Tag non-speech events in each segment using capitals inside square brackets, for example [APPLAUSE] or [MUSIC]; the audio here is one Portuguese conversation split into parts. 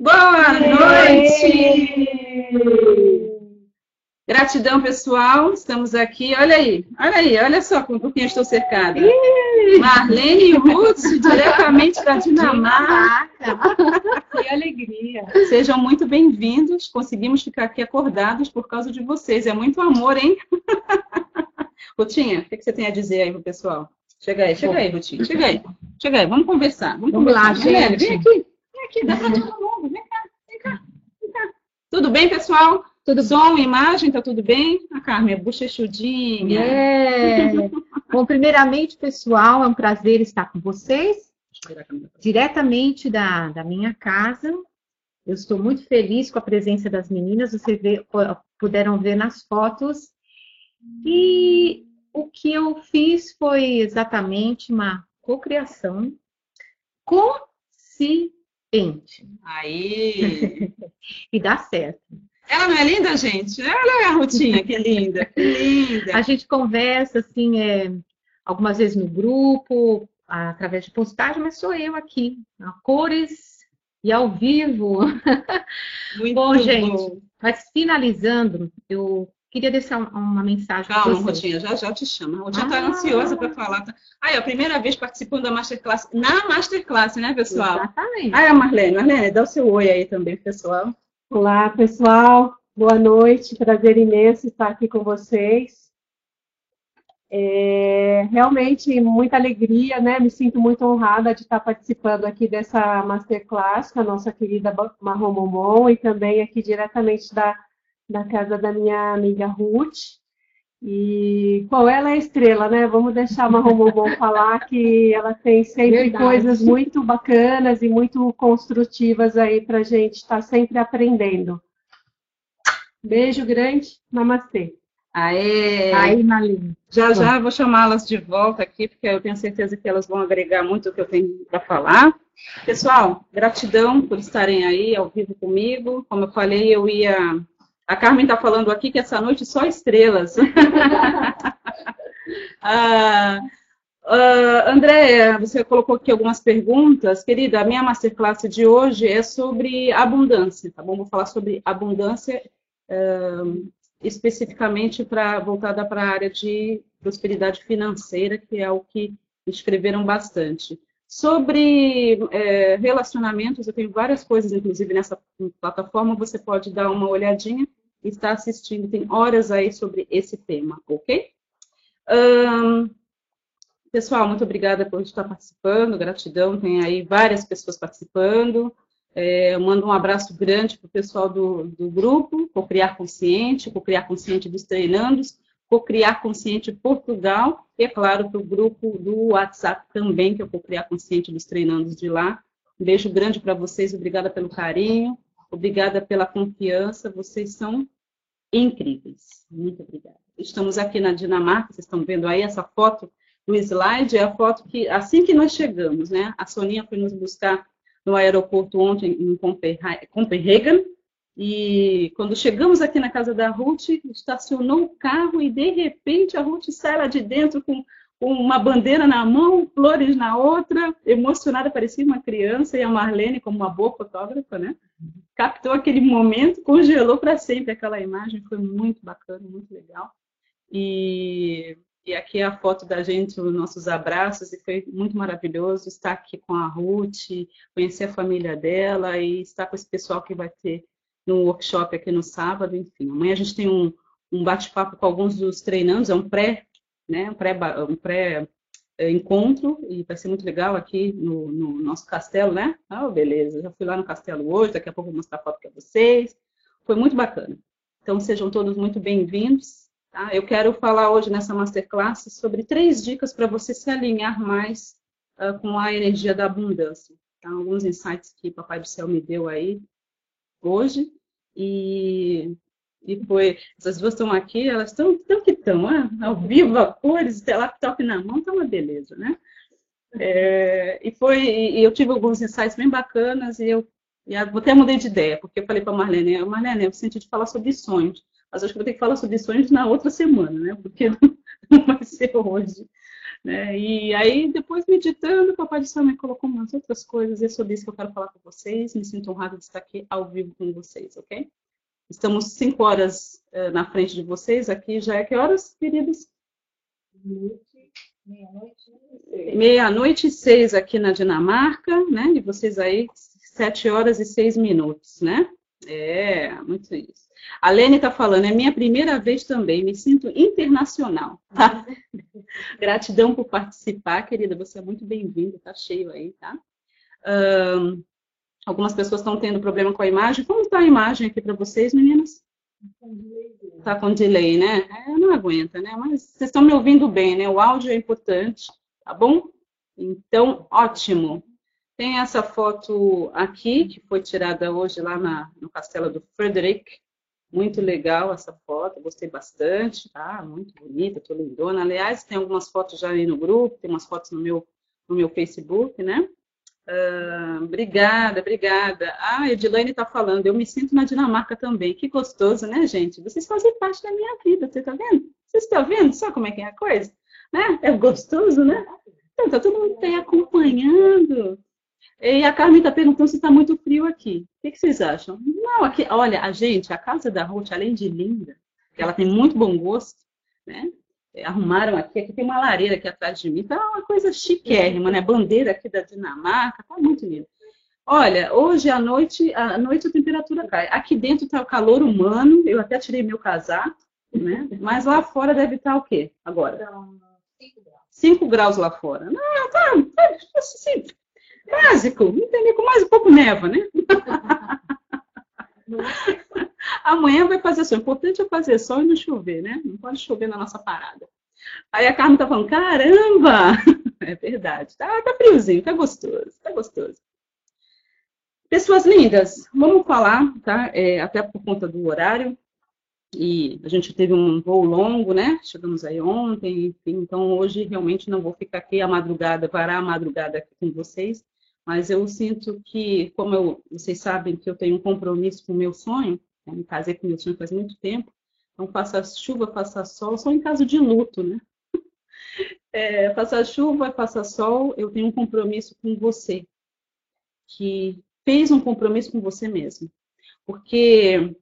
Boa noite! Gratidão, pessoal. Estamos aqui. Olha aí, olha aí, olha só com quem estou cercada. Marlene Ruth, [LAUGHS] diretamente da Dinamarca. Que alegria. Sejam muito bem-vindos. Conseguimos ficar aqui acordados por causa de vocês. É muito amor, hein? [LAUGHS] Rutinha, o que você tem a dizer aí pro pessoal? Chega aí, chega aí, Rutinha. Chega aí. Chega aí, vamos conversar. Vamos, Vamos conversar. lá, gente. Vem aqui, aqui, dá pra todo mundo. Vem cá, vem cá, vem cá. Tudo bem, pessoal? Tudo Som, imagem, tá tudo bem? A Carmen é bochechudinha. É. Bom, primeiramente, pessoal, é um prazer estar com vocês, diretamente da, da minha casa. Eu estou muito feliz com a presença das meninas, vocês vê- puderam ver nas fotos. E o que eu fiz foi exatamente uma cocriação consciente. Aí. [LAUGHS] E dá certo. Ela não é linda, gente? Olha a Rutinha, que linda, que linda. A gente conversa assim, é, algumas vezes no grupo, através de postagem, mas sou eu aqui, a cores e ao vivo. Muito Bom, gente, bom. Mas finalizando, eu queria deixar um- uma mensagem para Calma, vocês. Rutinha, já já te chama. A Rutinha está Ah. ansiosa para falar. Tá? Aí, ó, primeira vez participando da Masterclass, na Masterclass, né, pessoal? Exatamente. Ah, é a Marlene. Marlene, dá o seu oi aí também, pessoal. Olá, pessoal. Boa noite. Prazer imenso estar aqui com vocês. É, realmente muita alegria, né? Me sinto muito honrada de estar participando aqui dessa masterclass com a nossa querida Marrom Momon e também aqui diretamente da, da casa da minha amiga Ruth. E qual ela é a estrela, né? Vamos deixar a Marrom [LAUGHS] falar que ela tem sempre Verdade. coisas muito bacanas e muito construtivas aí para a gente estar sempre aprendendo. Beijo grande, namastê. Aê! Aí, Maline. Já já eu vou chamá-las de volta aqui, porque eu tenho certeza que elas vão agregar muito o que eu tenho para falar. Pessoal, gratidão por estarem aí ao vivo comigo. Como eu falei, eu ia. A Carmen está falando aqui que essa noite só estrelas. [LAUGHS] ah, ah, Andréia, você colocou aqui algumas perguntas. Querida, a minha masterclass de hoje é sobre abundância, tá bom? Vou falar sobre abundância ah, especificamente para voltada para a área de prosperidade financeira, que é o que escreveram bastante. Sobre é, relacionamentos, eu tenho várias coisas, inclusive nessa plataforma, você pode dar uma olhadinha e estar assistindo, tem horas aí sobre esse tema, ok? Ahn, pessoal, muito obrigada por estar participando, gratidão, tem aí várias pessoas participando. É, eu mando um abraço grande para o pessoal do, do grupo, Cocriar Consciente, Cocriar Consciente dos Treinandos, Cocriar Consciente Portugal, e é claro, para o grupo do WhatsApp também, que é o Cocriar Consciente dos Treinandos de lá. Um beijo grande para vocês, obrigada pelo carinho, obrigada pela confiança, vocês são incríveis. Muito obrigada. Estamos aqui na Dinamarca, vocês estão vendo aí essa foto no slide, é a foto que, assim que nós chegamos, né? A Soninha foi nos buscar no aeroporto ontem em Copenha- Copenhagen. E quando chegamos aqui na casa da Ruth, estacionou o carro e de repente a Ruth sai lá de dentro com com uma bandeira na mão, flores na outra, emocionada, parecia uma criança, e a Marlene, como uma boa fotógrafa, né? Captou aquele momento, congelou para sempre aquela imagem, foi muito bacana, muito legal. E, e aqui é a foto da gente, os nossos abraços, e foi muito maravilhoso estar aqui com a Ruth, conhecer a família dela e estar com esse pessoal que vai ter no workshop aqui no sábado, enfim. Amanhã a gente tem um, um bate-papo com alguns dos treinandos, é um pré, né, um pré, um pré encontro e vai ser muito legal aqui no, no nosso castelo, né? Ah, beleza, já fui lá no castelo hoje, daqui a pouco vou mostrar a foto para vocês. Foi muito bacana. Então sejam todos muito bem-vindos. Tá? Eu quero falar hoje nessa masterclass sobre três dicas para você se alinhar mais uh, com a energia da abundância. Tá? Alguns insights que Papai do Céu me deu aí hoje e e foi, essas duas estão aqui, elas estão tão que estão, ah, ao vivo, a cores, laptop na mão, tá uma beleza, né? É, e foi, e eu tive alguns insights bem bacanas e eu, e até mudei de ideia, porque eu falei para a Marlene, Marlene, eu senti de falar sobre sonhos, mas acho que vou ter que falar sobre sonhos na outra semana, né? Porque [LAUGHS] não, não vai ser hoje. Né? E aí, depois meditando, o Papai do Céu me colocou umas outras coisas, e é sobre isso que eu quero falar com vocês. Me sinto honrada de estar aqui ao vivo com vocês, ok? Estamos cinco horas uh, na frente de vocês aqui. Já é que horas, queridos? Meia-noite e seis aqui na Dinamarca, né? E vocês aí, sete horas e seis minutos, né? É, muito isso. A Lene está falando, é minha primeira vez também, me sinto internacional, tá? [LAUGHS] Gratidão por participar, querida, você é muito bem-vinda, tá cheio aí, tá? Um, algumas pessoas estão tendo problema com a imagem. Como está a imagem aqui para vocês, meninas? Está com delay, né? É, não aguenta, né? Mas vocês estão me ouvindo bem, né? O áudio é importante, tá bom? Então, ótimo. Tem essa foto aqui, que foi tirada hoje lá na, no castelo do Frederick, muito legal essa foto, gostei bastante, tá? Muito bonita, tô lindona. Aliás, tem algumas fotos já aí no grupo, tem umas fotos no meu, no meu Facebook, né? Uh, obrigada, obrigada. Ah, Edilane está falando, eu me sinto na Dinamarca também. Que gostoso, né, gente? Vocês fazem parte da minha vida, você está vendo? Vocês estão vendo só como é que é a coisa? Né? É gostoso, né? Então, tá todo mundo aí acompanhando. E a Carmen está perguntando se está muito frio aqui. O que, que, vocês acham? Não, aqui, olha, a gente, a casa da Ruth, além de linda, ela tem muito bom gosto, né? Arrumaram aqui, aqui tem uma lareira aqui atrás de mim, tá uma coisa chiquérrima, né? Bandeira aqui da Dinamarca, tá muito lindo. Olha, hoje à noite, à noite a temperatura cai. Aqui dentro está o calor humano, eu até tirei meu casaco, né? Mas lá fora deve estar tá o quê agora? 5 graus. 5 graus lá fora. Não, tá, tá assim, Básico, entendeu? Com mais um pouco neva, né? [LAUGHS] [LAUGHS] Amanhã vai fazer sol. O importante é fazer sol e não chover, né? Não pode chover na nossa parada. Aí a Carmen tá falando, caramba! [LAUGHS] É verdade. Tá, tá friozinho, tá gostoso, tá gostoso. Pessoas lindas, vamos falar, tá? É, até por conta do horário. E a gente teve um voo longo, né? Chegamos aí ontem, enfim, então hoje realmente não vou ficar aqui a madrugada, varar a madrugada aqui com vocês mas eu sinto que, como eu, vocês sabem que eu tenho um compromisso com o meu sonho, né? me casei com o meu sonho faz muito tempo, então faça chuva, faça sol, só em caso de luto, né? [LAUGHS] É, faça chuva, faça sol, eu tenho um compromisso com você, que fez um compromisso com você mesmo. Porque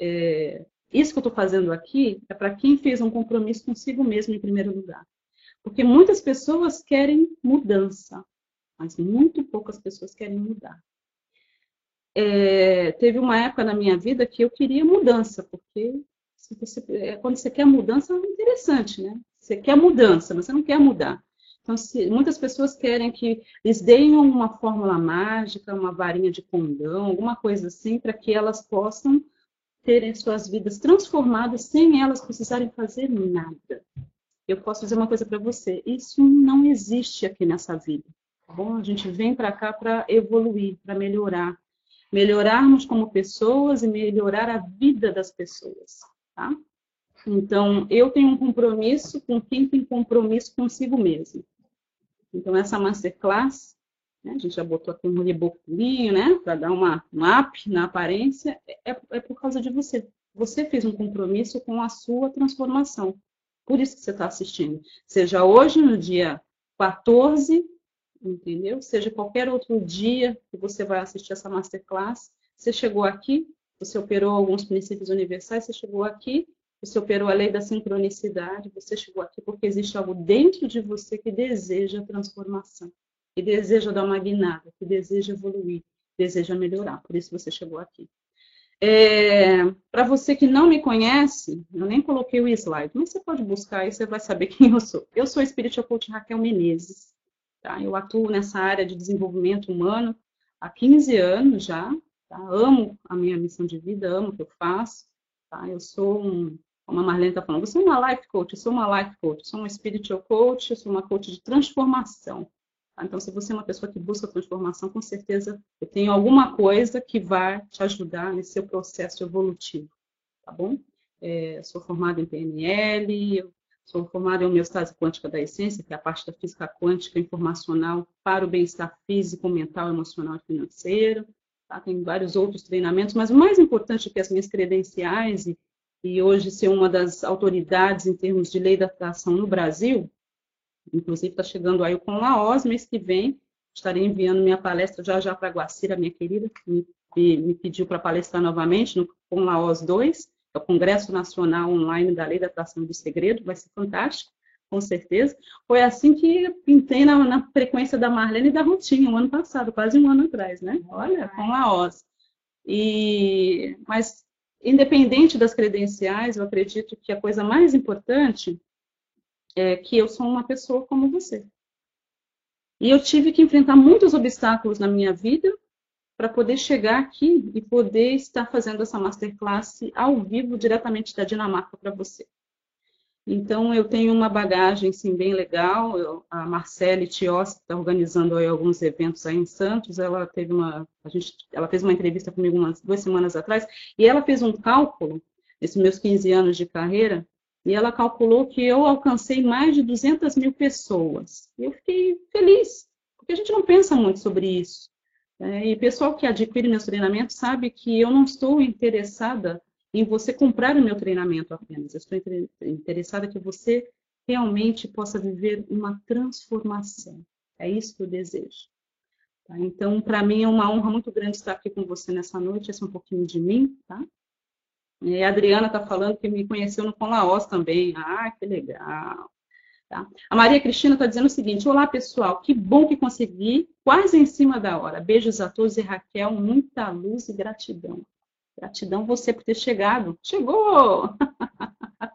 é, isso que eu estou fazendo aqui é para quem fez um compromisso consigo mesmo em primeiro lugar. Porque muitas pessoas querem mudança, mas muito poucas pessoas querem mudar. É, teve uma época na minha vida que eu queria mudança, porque você, é, quando você quer mudança é interessante, né? Você quer mudança, mas você não quer mudar. Então, se, muitas pessoas querem que eles deem uma fórmula mágica, uma varinha de condão, alguma coisa assim, para que elas possam terem suas vidas transformadas sem elas precisarem fazer nada. Eu posso dizer uma coisa para você: isso não existe aqui nessa vida. Tá bom? A gente vem para cá para evoluir, para melhorar. Melhorarmos como pessoas e melhorar a vida das pessoas, tá? Então, eu tenho um compromisso com quem tem compromisso consigo mesmo. Então, essa masterclass, né, a gente já botou aqui um reboculinho, né, para dar uma, um up na aparência, é, é por causa de você. Você fez um compromisso com a sua transformação. Por isso que você está assistindo. Seja hoje, no dia 14 entendeu? Seja qualquer outro dia que você vai assistir essa masterclass, você chegou aqui, você operou alguns princípios universais, você chegou aqui, você operou a lei da sincronicidade, você chegou aqui porque existe algo dentro de você que deseja transformação, que deseja dar uma guinada, que deseja evoluir, deseja melhorar. Por isso você chegou aqui. É, Para você que não me conhece, eu nem coloquei o slide, mas você pode buscar e você vai saber [LAUGHS] quem eu sou. Eu sou a Spiritual Coach Raquel Menezes. Tá? Eu atuo nessa área de desenvolvimento humano há 15 anos já. Tá? Amo a minha missão de vida, amo o que eu faço. Tá? Eu sou um, como a Marlene está falando, eu sou uma life coach, eu sou uma life coach, eu sou uma spiritual coach, eu sou uma coach de transformação. Tá? Então, se você é uma pessoa que busca transformação, com certeza eu tenho alguma coisa que vai te ajudar nesse seu processo evolutivo, tá bom? É, sou formada em PNL, eu Sou formada em homeostase quântica da essência, que é a parte da física quântica informacional para o bem-estar físico, mental, emocional e financeiro. Tá? Tem vários outros treinamentos, mas o mais importante é que as minhas credenciais e, e hoje ser uma das autoridades em termos de lei da atração no Brasil, Inclusive, está chegando aí com OS mês que vem. Estarei enviando minha palestra já já para a Guacira, minha querida, que me, me pediu para palestrar novamente no com OS 2, é o Congresso Nacional Online da Lei da Atração do Segredo, vai ser fantástico, com certeza. Foi assim que pintei na, na frequência da Marlene e da Rutinha, um ano passado, quase um ano atrás, né? Olha, com a OS. E, mas, independente das credenciais, eu acredito que a coisa mais importante é que eu sou uma pessoa como você. E eu tive que enfrentar muitos obstáculos na minha vida para poder chegar aqui e poder estar fazendo essa masterclass ao vivo diretamente da Dinamarca para você. Então, eu tenho uma bagagem, sim, bem legal. Eu, a Marcele Tios, que está organizando aí alguns eventos aí em Santos, ela teve uma, a gente, ela fez uma entrevista comigo umas duas semanas atrás, e ela fez um cálculo, nesses meus 15 anos de carreira, e ela calculou que eu alcancei mais de 200 mil pessoas. E eu fiquei feliz, porque a gente não pensa muito sobre isso. É, e pessoal que adquire meus treinamentos sabe que eu não estou interessada em você comprar o meu treinamento apenas. Eu estou interessada que você realmente possa viver uma transformação. É isso que eu desejo. Tá? Então, para mim é uma honra muito grande estar aqui com você nessa noite. Esse é um pouquinho de mim, tá? E a Adriana está falando que me conheceu no Com Laos também. Ah, que legal. Tá? A Maria Cristina está dizendo o seguinte: Olá, pessoal, que bom que consegui, quase em cima da hora. Beijos a todos e Raquel, muita luz e gratidão. Gratidão você por ter chegado. Chegou! [LAUGHS]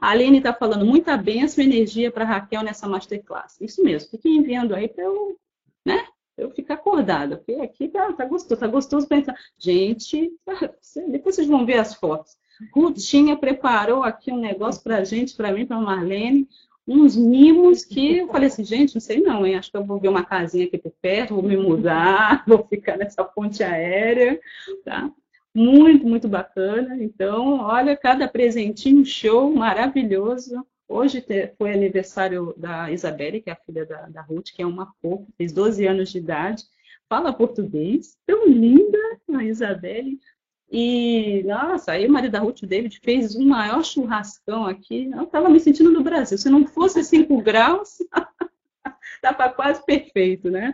A Aline está falando muita bênção e energia para Raquel nessa masterclass. Isso mesmo, fique enviando aí para eu, né? eu ficar acordada, porque aqui tá, tá gostoso, tá gostoso pensar. Gente, [LAUGHS] depois vocês vão ver as fotos. Rutinha preparou aqui um negócio para gente, para mim, para Marlene, uns mimos que eu falei assim, gente, não sei não, hein? Acho que eu vou ver uma casinha aqui por perto, vou me mudar, [LAUGHS] vou ficar nessa ponte aérea, tá? Muito, muito bacana. Então, olha, cada presentinho show, maravilhoso. Hoje foi aniversário da Isabelle, que é a filha da, da Ruth, que é uma fofa, fez 12 anos de idade, fala português, tão linda a Isabelle. E, nossa, aí o marido da Ruth, o David, fez um maior churrascão aqui. Eu estava me sentindo no Brasil. Se não fosse 5 graus, [LAUGHS] estava quase perfeito, né?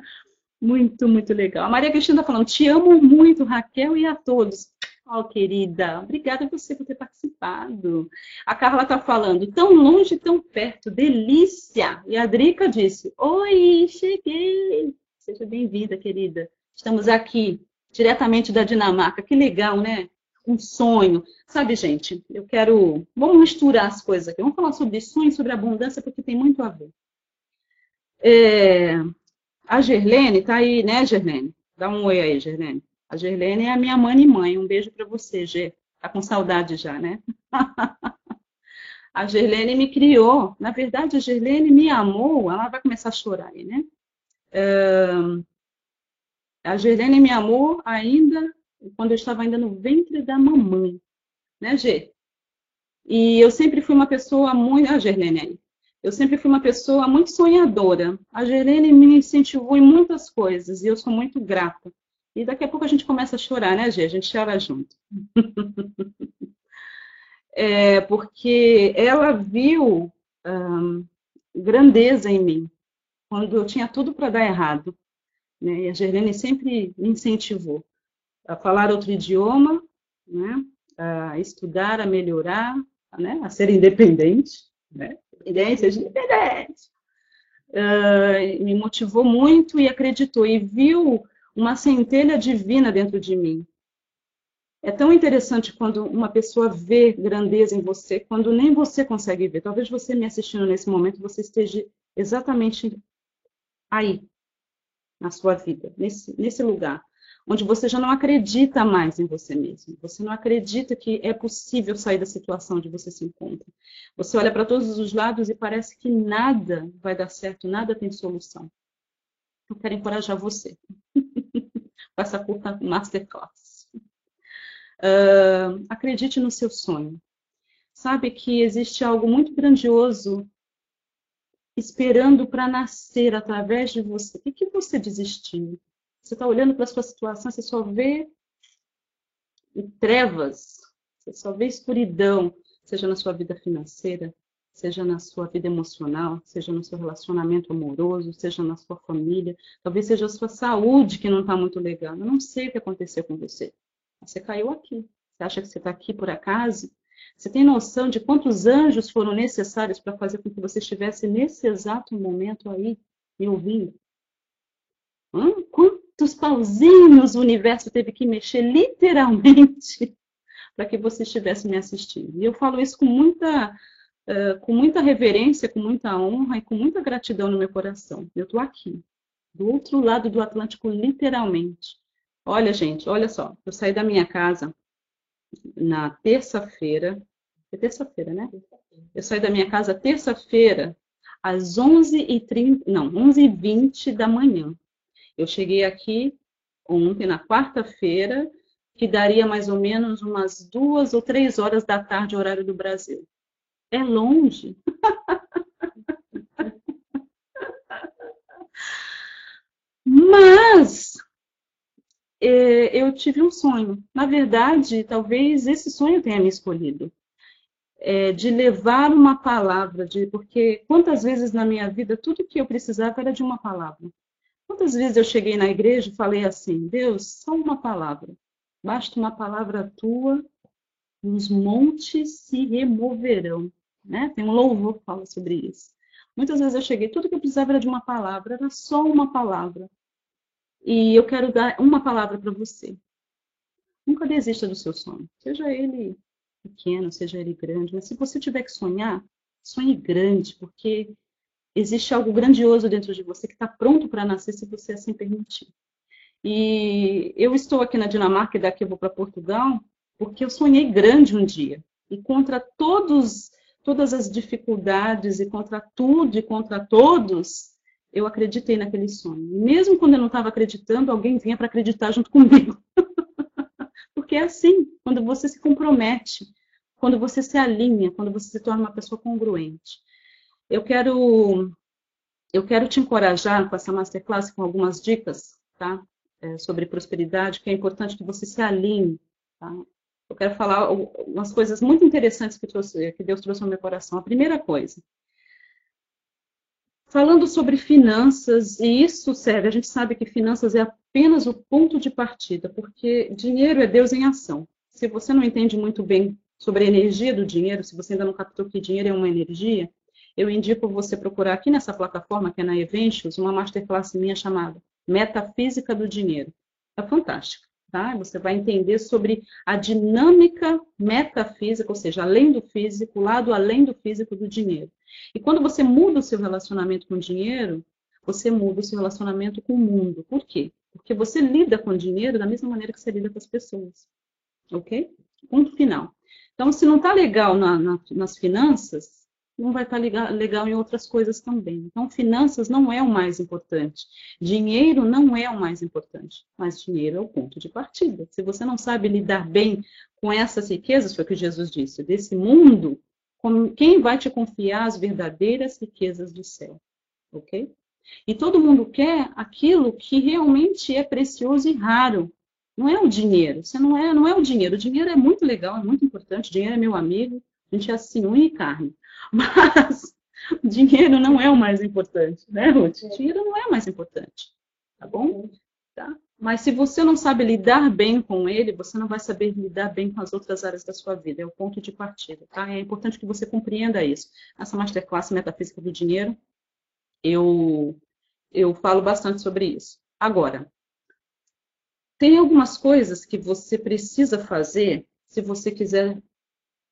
Muito, muito legal. A Maria Cristina está falando, te amo muito, Raquel, e a todos. Oh, querida, obrigada a você por ter participado. A Carla está falando, tão longe, tão perto, delícia. E a Drica disse, oi, cheguei. Seja bem-vinda, querida. Estamos aqui diretamente da Dinamarca. Que legal, né? Um sonho. Sabe, gente, eu quero. Vamos misturar as coisas aqui. Vamos falar sobre sonho, sobre abundância, porque tem muito a ver. É... A Gerlene tá aí, né, Gerlene? Dá um oi aí, Gerlene. A Gerlene é a minha mãe e mãe. Um beijo para você, Ger. Tá com saudade já, né? [LAUGHS] a Gerlene me criou. Na verdade, a Gerlene me amou. Ela vai começar a chorar aí, né? A Gerlene me amou ainda quando eu estava ainda no ventre da mamãe, né, Gê? E eu sempre fui uma pessoa muito. A Gerlene. Eu sempre fui uma pessoa muito sonhadora. A Gerlene me incentivou em muitas coisas e eu sou muito grata. E daqui a pouco a gente começa a chorar, né, Gê? A gente chora junto. [LAUGHS] é, porque ela viu hum, grandeza em mim quando eu tinha tudo para dar errado. Né? E a Gerlene sempre me incentivou a falar outro idioma, né? a estudar, a melhorar, né? a ser independente, né? independente, independente. Uh, me motivou muito e acreditou e viu uma centelha divina dentro de mim. É tão interessante quando uma pessoa vê grandeza em você, quando nem você consegue ver. Talvez você me assistindo nesse momento, você esteja exatamente aí, na sua vida, nesse, nesse lugar, onde você já não acredita mais em você mesmo. Você não acredita que é possível sair da situação onde você se encontra. Você olha para todos os lados e parece que nada vai dar certo, nada tem solução. Eu quero encorajar você [LAUGHS] com essa curta masterclass. Uh, acredite no seu sonho. Sabe que existe algo muito grandioso esperando para nascer através de você. O que, que você desistiu? Você está olhando para a sua situação, você só vê trevas, você só vê escuridão, seja na sua vida financeira, seja na sua vida emocional, seja no seu relacionamento amoroso, seja na sua família, talvez seja a sua saúde que não está muito legal. Eu não sei o que aconteceu com você. Você caiu aqui. Você acha que você está aqui por acaso? Você tem noção de quantos anjos foram necessários para fazer com que você estivesse nesse exato momento aí me ouvindo? Quantos pauzinhos o universo teve que mexer literalmente [LAUGHS] para que você estivesse me assistindo? E eu falo isso com muita uh, com muita reverência, com muita honra e com muita gratidão no meu coração. Eu estou aqui, do outro lado do Atlântico, literalmente. Olha, gente, olha só. Eu saí da minha casa na terça-feira. É terça-feira, né? Eu saí da minha casa terça-feira às 11h30, não, 11h20 da manhã. Eu cheguei aqui ontem, na quarta-feira, que daria mais ou menos umas duas ou três horas da tarde, horário do Brasil. É longe. [LAUGHS] Mas é, eu tive um sonho. Na verdade, talvez esse sonho tenha me escolhido. É, de levar uma palavra, de, porque quantas vezes na minha vida tudo que eu precisava era de uma palavra. Quantas vezes eu cheguei na igreja e falei assim: Deus, só uma palavra. Basta uma palavra tua os montes se removerão. Né? Tem um louvor que fala sobre isso. Muitas vezes eu cheguei, tudo que eu precisava era de uma palavra, era só uma palavra. E eu quero dar uma palavra para você. Nunca desista do seu sonho, seja ele pequeno, seja ele grande, mas se você tiver que sonhar, sonhe grande, porque existe algo grandioso dentro de você que está pronto para nascer se você assim permitir. E eu estou aqui na Dinamarca e daqui eu vou para Portugal porque eu sonhei grande um dia. E contra todos, todas as dificuldades e contra tudo e contra todos, eu acreditei naquele sonho. E mesmo quando eu não estava acreditando, alguém vinha para acreditar junto comigo. [LAUGHS] porque é assim, quando você se compromete, quando você se alinha, quando você se torna uma pessoa congruente. Eu quero eu quero te encorajar com essa masterclass com algumas dicas, tá? É, sobre prosperidade, que é importante que você se alinhe, tá? eu quero falar umas coisas muito interessantes que, trouxe, que Deus trouxe ao meu coração. A primeira coisa, falando sobre finanças, e isso serve, a gente sabe que finanças é apenas o ponto de partida, porque dinheiro é Deus em ação. Se você não entende muito bem sobre a energia do dinheiro, se você ainda não captou que dinheiro é uma energia, eu indico você procurar aqui nessa plataforma, que é na Eventos, uma masterclass minha chamada Metafísica do Dinheiro. É fantástica tá? Você vai entender sobre a dinâmica metafísica, ou seja, além do físico, lado além do físico do dinheiro. E quando você muda o seu relacionamento com o dinheiro, você muda o seu relacionamento com o mundo. Por quê? Porque você lida com o dinheiro da mesma maneira que você lida com as pessoas. Ok? Ponto final. Então, se não está legal na, na, nas finanças, não vai estar legal em outras coisas também. Então, finanças não é o mais importante. Dinheiro não é o mais importante, mas dinheiro é o ponto de partida. Se você não sabe lidar bem com essas riquezas, foi o que Jesus disse, desse mundo, quem vai te confiar as verdadeiras riquezas do céu? Ok? E todo mundo quer aquilo que realmente é precioso e raro. Não é o dinheiro. Você não é, não é o dinheiro. O dinheiro é muito legal, é muito importante. O dinheiro é meu amigo. A gente é assim, unha e carne. [LAUGHS] Mas dinheiro não é o mais importante, né, Ruth? Dinheiro não é o mais importante, tá bom? Tá? Mas se você não sabe lidar bem com ele, você não vai saber lidar bem com as outras áreas da sua vida. É o ponto de partida, tá? É importante que você compreenda isso. Essa masterclass Metafísica do Dinheiro, eu, eu falo bastante sobre isso. Agora, tem algumas coisas que você precisa fazer se você quiser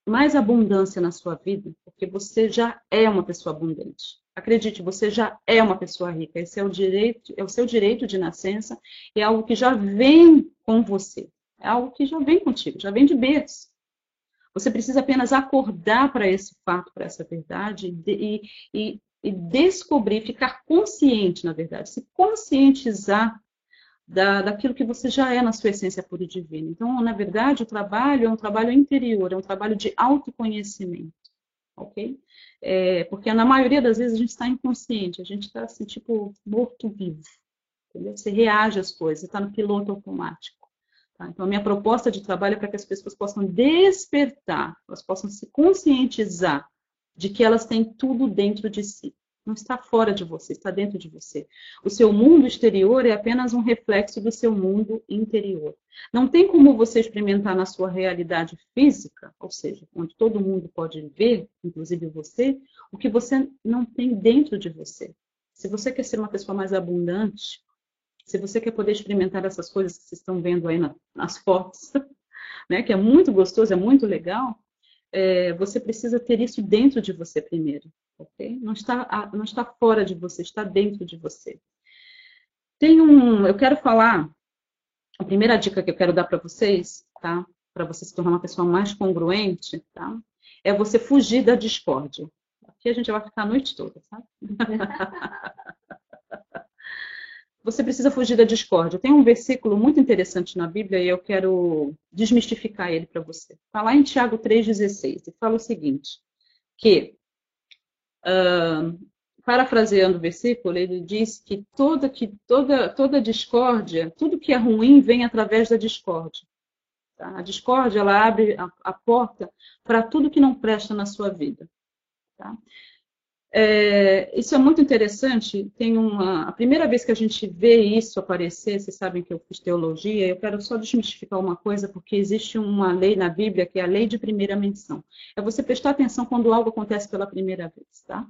mais abundância na sua vida, porque você já é uma pessoa abundante. Acredite, você já é uma pessoa rica. Esse é o direito, é o seu direito de nascença, é algo que já vem com você. É algo que já vem contigo, já vem de berço. Você precisa apenas acordar para esse fato, para essa verdade e, e, e descobrir, ficar consciente, na verdade, se conscientizar da, daquilo que você já é na sua essência pura e divina. Então, na verdade, o trabalho é um trabalho interior, é um trabalho de autoconhecimento, ok? É, porque na maioria das vezes a gente está inconsciente, a gente está assim, tipo, morto-vivo? Você reage às coisas, está no piloto automático. Tá? Então, a minha proposta de trabalho é para que as pessoas possam despertar, elas possam se conscientizar de que elas têm tudo dentro de si. Não está fora de você, está dentro de você. O seu mundo exterior é apenas um reflexo do seu mundo interior. Não tem como você experimentar na sua realidade física, ou seja, onde todo mundo pode ver, inclusive você, o que você não tem dentro de você. Se você quer ser uma pessoa mais abundante, se você quer poder experimentar essas coisas que vocês estão vendo aí na, nas fotos, [LAUGHS] né, que é muito gostoso, é muito legal, é, você precisa ter isso dentro de você primeiro, ok? Não está, não está fora de você, está dentro de você. Tem um, eu quero falar, a primeira dica que eu quero dar para vocês, tá? Para você se tornar uma pessoa mais congruente, tá? É você fugir da discórdia. Aqui a gente vai ficar a noite toda, sabe? [LAUGHS] você precisa fugir da discórdia. Tem um versículo muito interessante na Bíblia e eu quero desmistificar ele para você. Está lá em Tiago 3,16 e fala o seguinte, que, uh, parafraseando o versículo, ele diz que toda, que toda, toda discórdia, tudo que é ruim vem através da discórdia. Tá? A discórdia, ela abre a, a porta para tudo que não presta na sua vida. Tá? É, isso é muito interessante. Tem uma, a primeira vez que a gente vê isso aparecer, vocês sabem que eu fiz teologia, eu quero só desmistificar uma coisa, porque existe uma lei na Bíblia que é a lei de primeira menção. É você prestar atenção quando algo acontece pela primeira vez, tá?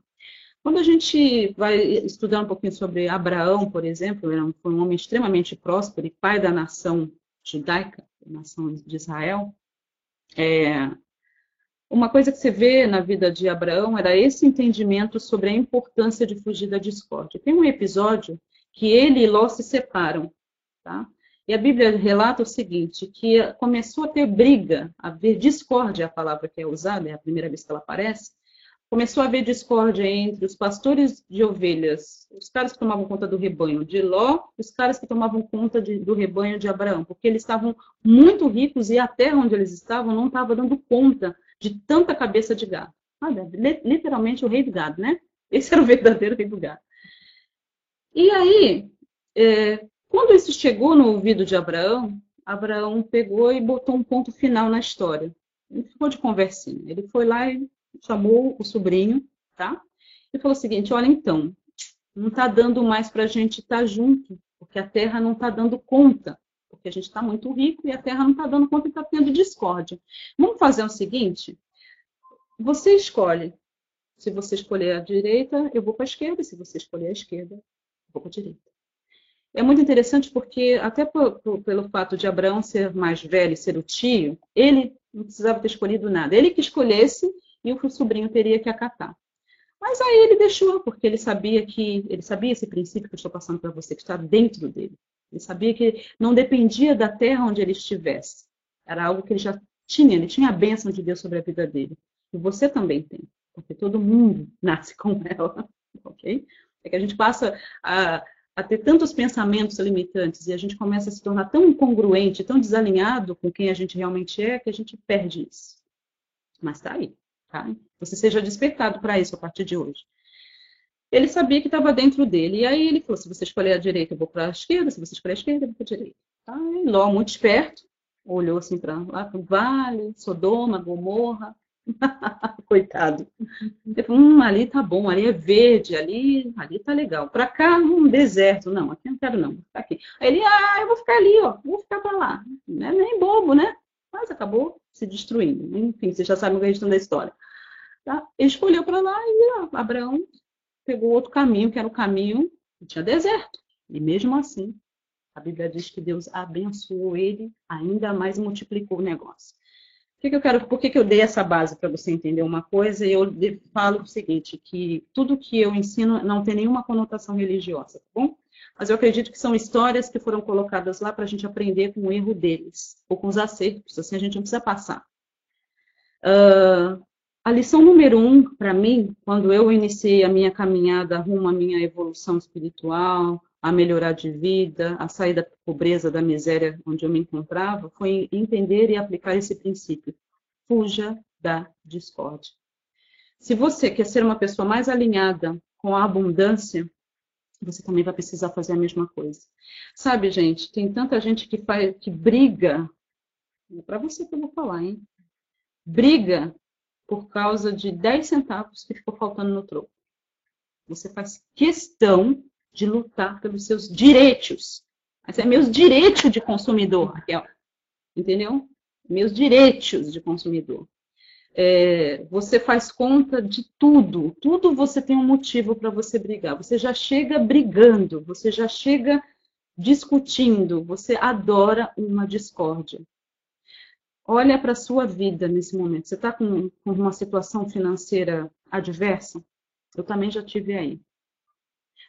Quando a gente vai estudar um pouquinho sobre Abraão, por exemplo, ele foi um homem extremamente próspero e pai da nação judaica, nação de Israel. É, uma coisa que você vê na vida de Abraão era esse entendimento sobre a importância de fugir da discórdia. Tem um episódio que ele e Ló se separam, tá? E a Bíblia relata o seguinte, que começou a ter briga, a haver discórdia, a palavra que é usada, é a primeira vez que ela aparece, começou a haver discórdia entre os pastores de ovelhas, os caras que tomavam conta do rebanho de Ló, os caras que tomavam conta de, do rebanho de Abraão, porque eles estavam muito ricos e a terra onde eles estavam não estava dando conta de tanta cabeça de gado. literalmente o rei do gado, né? Esse era o verdadeiro rei do gado. E aí, é, quando isso chegou no ouvido de Abraão, Abraão pegou e botou um ponto final na história. Ele ficou de conversinha. Ele foi lá e chamou o sobrinho, tá? E falou o seguinte: olha, então, não está dando mais para a gente estar tá junto, porque a terra não está dando conta porque a gente está muito rico e a Terra não está dando conta e está tendo discórdia. Vamos fazer o seguinte: você escolhe. Se você escolher a direita, eu vou para a esquerda. Se você escolher a esquerda, eu vou para a direita. É muito interessante porque, até por, por, pelo fato de Abraão ser mais velho e ser o tio, ele não precisava ter escolhido nada. Ele que escolhesse e o sobrinho teria que acatar. Mas aí ele deixou, porque ele sabia que ele sabia esse princípio que eu estou passando para você, que está dentro dele. Ele sabia que não dependia da terra onde ele estivesse. Era algo que ele já tinha, ele tinha a bênção de Deus sobre a vida dele. E você também tem, porque todo mundo [LAUGHS] nasce com ela, ok? É que a gente passa a, a ter tantos pensamentos limitantes e a gente começa a se tornar tão incongruente, tão desalinhado com quem a gente realmente é, que a gente perde isso. Mas tá aí, tá? Você seja despertado para isso a partir de hoje ele sabia que estava dentro dele. E aí ele falou: se você escolher a direita, eu vou para a esquerda, se você escolher a esquerda, eu vou para a direita. Aí Ló, muito esperto, olhou assim para lá para o vale, Sodoma, Gomorra. [LAUGHS] Coitado. Ele falou: hum, ali tá bom, ali é verde, ali, ali tá legal. Para cá, um deserto. Não, aqui não quero, não. Tá aqui. Aí ele, ah, eu vou ficar ali, ó, vou ficar para lá. Não é nem bobo, né? Mas acabou se destruindo. Enfim, você já sabe o restante da história. Tá? Ele escolheu para lá e ó, Abraão pegou outro caminho, que era o caminho que tinha deserto. E mesmo assim, a Bíblia diz que Deus abençoou ele, ainda mais multiplicou o negócio. Que, que eu quero, por que, que eu dei essa base para você entender uma coisa? Eu falo o seguinte, que tudo que eu ensino não tem nenhuma conotação religiosa, tá bom? Mas eu acredito que são histórias que foram colocadas lá para a gente aprender com o erro deles, ou com os acertos, assim a gente não precisa passar. Uh, a lição número um, para mim, quando eu iniciei a minha caminhada rumo à minha evolução espiritual, a melhorar de vida, a sair da pobreza, da miséria onde eu me encontrava, foi entender e aplicar esse princípio. Fuja da discórdia. Se você quer ser uma pessoa mais alinhada com a abundância, você também vai precisar fazer a mesma coisa. Sabe, gente, tem tanta gente que faz, que briga, é para você que eu vou falar, hein? Briga por causa de 10 centavos que ficou faltando no troco. Você faz questão de lutar pelos seus direitos. Mas é meus direitos de consumidor, Raquel. Entendeu? Meus direitos de consumidor. É, você faz conta de tudo. Tudo você tem um motivo para você brigar. Você já chega brigando, você já chega discutindo, você adora uma discórdia. Olha para a sua vida nesse momento. Você está com, com uma situação financeira adversa? Eu também já tive aí.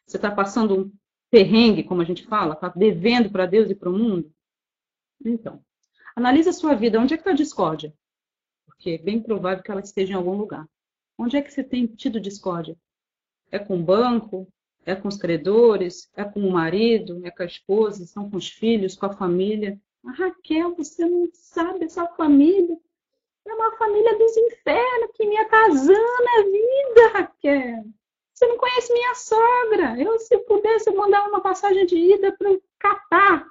Você está passando um perrengue, como a gente fala, está devendo para Deus e para o mundo? Então, analise a sua vida. Onde é que está a discórdia? Porque é bem provável que ela esteja em algum lugar. Onde é que você tem tido discórdia? É com o banco? É com os credores? É com o marido? É com a esposa? São com os filhos? Com a família? Raquel, você não sabe essa família. É uma família dos infernos que me atazana a vida, Raquel. Você não conhece minha sogra. Eu, se pudesse, mandar uma passagem de ida para o Catar.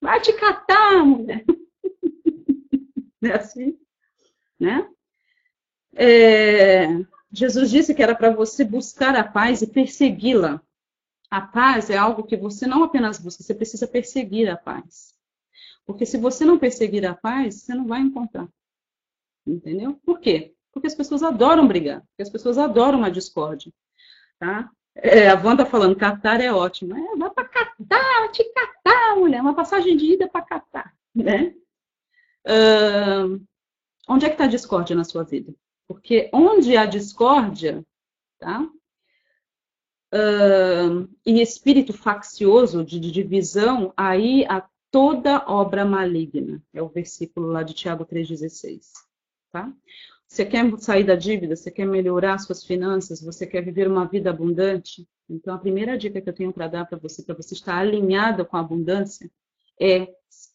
Vai te catar, mulher. [LAUGHS] É assim, né? É, Jesus disse que era para você buscar a paz e persegui-la. A paz é algo que você não apenas busca, você precisa perseguir a paz. Porque se você não perseguir a paz, você não vai encontrar. Entendeu? Por quê? Porque as pessoas adoram brigar, porque as pessoas adoram a discórdia. Tá? É, a Wanda tá falando, Catar é ótimo. É, vai para Catar, te catar, mulher, uma passagem de ida para Catar. Né? Uh, onde é que está a discórdia na sua vida? Porque onde há discórdia, tá? Uh, e espírito faccioso de, de divisão, aí há toda obra maligna. É o versículo lá de Tiago 3,16. Tá? Você quer sair da dívida? Você quer melhorar suas finanças? Você quer viver uma vida abundante? Então, a primeira dica que eu tenho para dar para você, para você estar alinhada com a abundância, é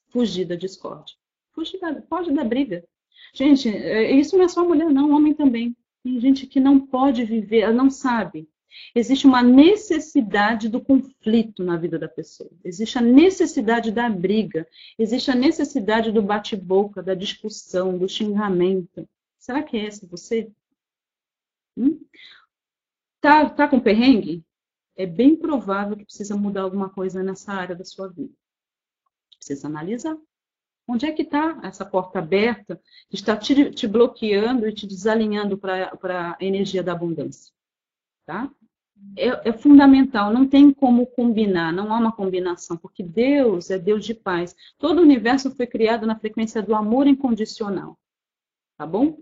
fugir da discórdia. Fugir da, pode da briga. Gente, é, isso não é só mulher, não, homem também. Tem gente que não pode viver, não sabe Existe uma necessidade do conflito na vida da pessoa. Existe a necessidade da briga. Existe a necessidade do bate-boca, da discussão, do xingamento. Será que é essa você? Hum? Tá, tá com perrengue? É bem provável que precisa mudar alguma coisa nessa área da sua vida. Precisa analisar. Onde é que está essa porta aberta que está te, te bloqueando e te desalinhando para a energia da abundância? Tá? É, é, fundamental, não tem como combinar, não há uma combinação, porque Deus é Deus de paz. Todo o universo foi criado na frequência do amor incondicional. Tá bom?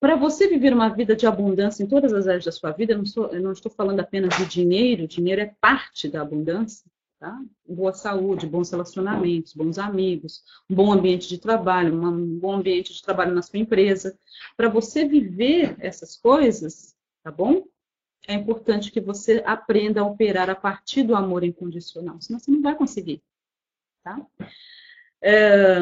Para você viver uma vida de abundância em todas as áreas da sua vida, eu não, sou, eu não estou falando apenas de dinheiro, dinheiro é parte da abundância, tá? Boa saúde, bons relacionamentos, bons amigos, um bom ambiente de trabalho, um bom ambiente de trabalho na sua empresa. Para você viver essas coisas, tá bom? É importante que você aprenda a operar a partir do amor incondicional, senão você não vai conseguir. Tá? É,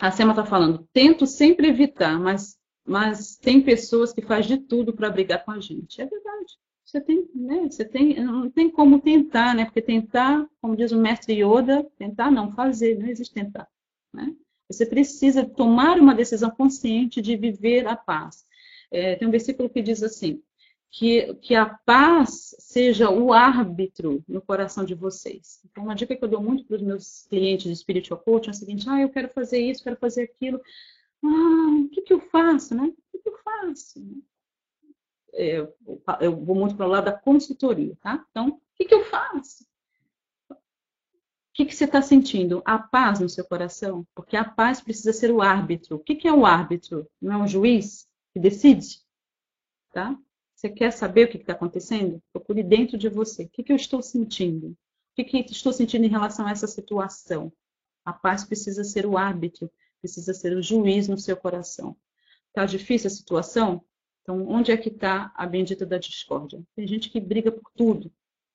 a Sema está falando, tento sempre evitar, mas, mas tem pessoas que fazem de tudo para brigar com a gente. É verdade. Você tem, né? Você tem, não tem como tentar, né? Porque tentar, como diz o mestre Yoda, tentar não fazer, não existe tentar. Né? Você precisa tomar uma decisão consciente de viver a paz. É, tem um versículo que diz assim: que, que a paz seja o árbitro no coração de vocês. Então, uma dica que eu dou muito para os meus clientes de spiritual coaching é a seguinte: ah, eu quero fazer isso, quero fazer aquilo. Ah, o que, que eu faço, né? O que, que eu faço? É, eu vou muito para o lado da consultoria, tá? Então, o que, que eu faço? O que, que você está sentindo? A paz no seu coração? Porque a paz precisa ser o árbitro. O que, que é o árbitro? Não é um juiz que decide? Tá? Você quer saber o que está acontecendo? Procure dentro de você. O que, que eu estou sentindo? O que, que estou sentindo em relação a essa situação? A paz precisa ser o árbitro, precisa ser o juiz no seu coração. Está difícil a situação? Então, onde é que está a bendita da discórdia? Tem gente que briga por tudo.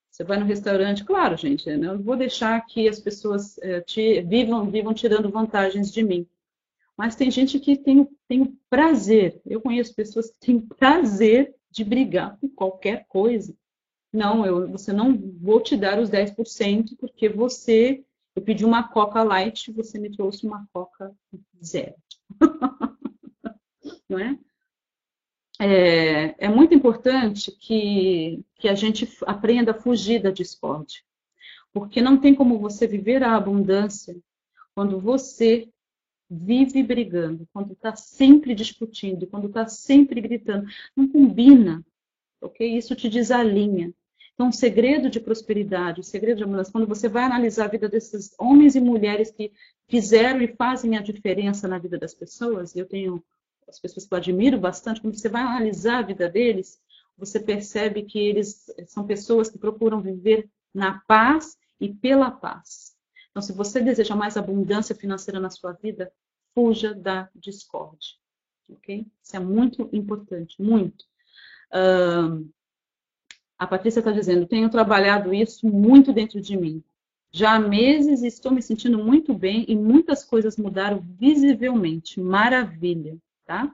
Você vai no restaurante, claro, gente, né? eu não vou deixar que as pessoas é, te, vivam, vivam tirando vantagens de mim. Mas tem gente que tem, tem prazer. Eu conheço pessoas que têm prazer de brigar por qualquer coisa. Não, eu, você não vou te dar os 10% porque você, eu pedi uma Coca Light, você me trouxe uma Coca zero. [LAUGHS] não é? é, é muito importante que, que a gente aprenda a fugir da discórdia. Porque não tem como você viver a abundância quando você vive brigando, quando está sempre discutindo, quando está sempre gritando. Não combina, ok? Isso te desalinha. Então, o segredo de prosperidade, o segredo de abundância, quando você vai analisar a vida desses homens e mulheres que fizeram e fazem a diferença na vida das pessoas, eu tenho as pessoas que eu admiro bastante, quando você vai analisar a vida deles, você percebe que eles são pessoas que procuram viver na paz e pela paz. Então, se você deseja mais abundância financeira na sua vida, fuja da discórdia. Ok? Isso é muito importante, muito. Uh, a Patrícia está dizendo: tenho trabalhado isso muito dentro de mim. Já há meses estou me sentindo muito bem e muitas coisas mudaram visivelmente. Maravilha, tá?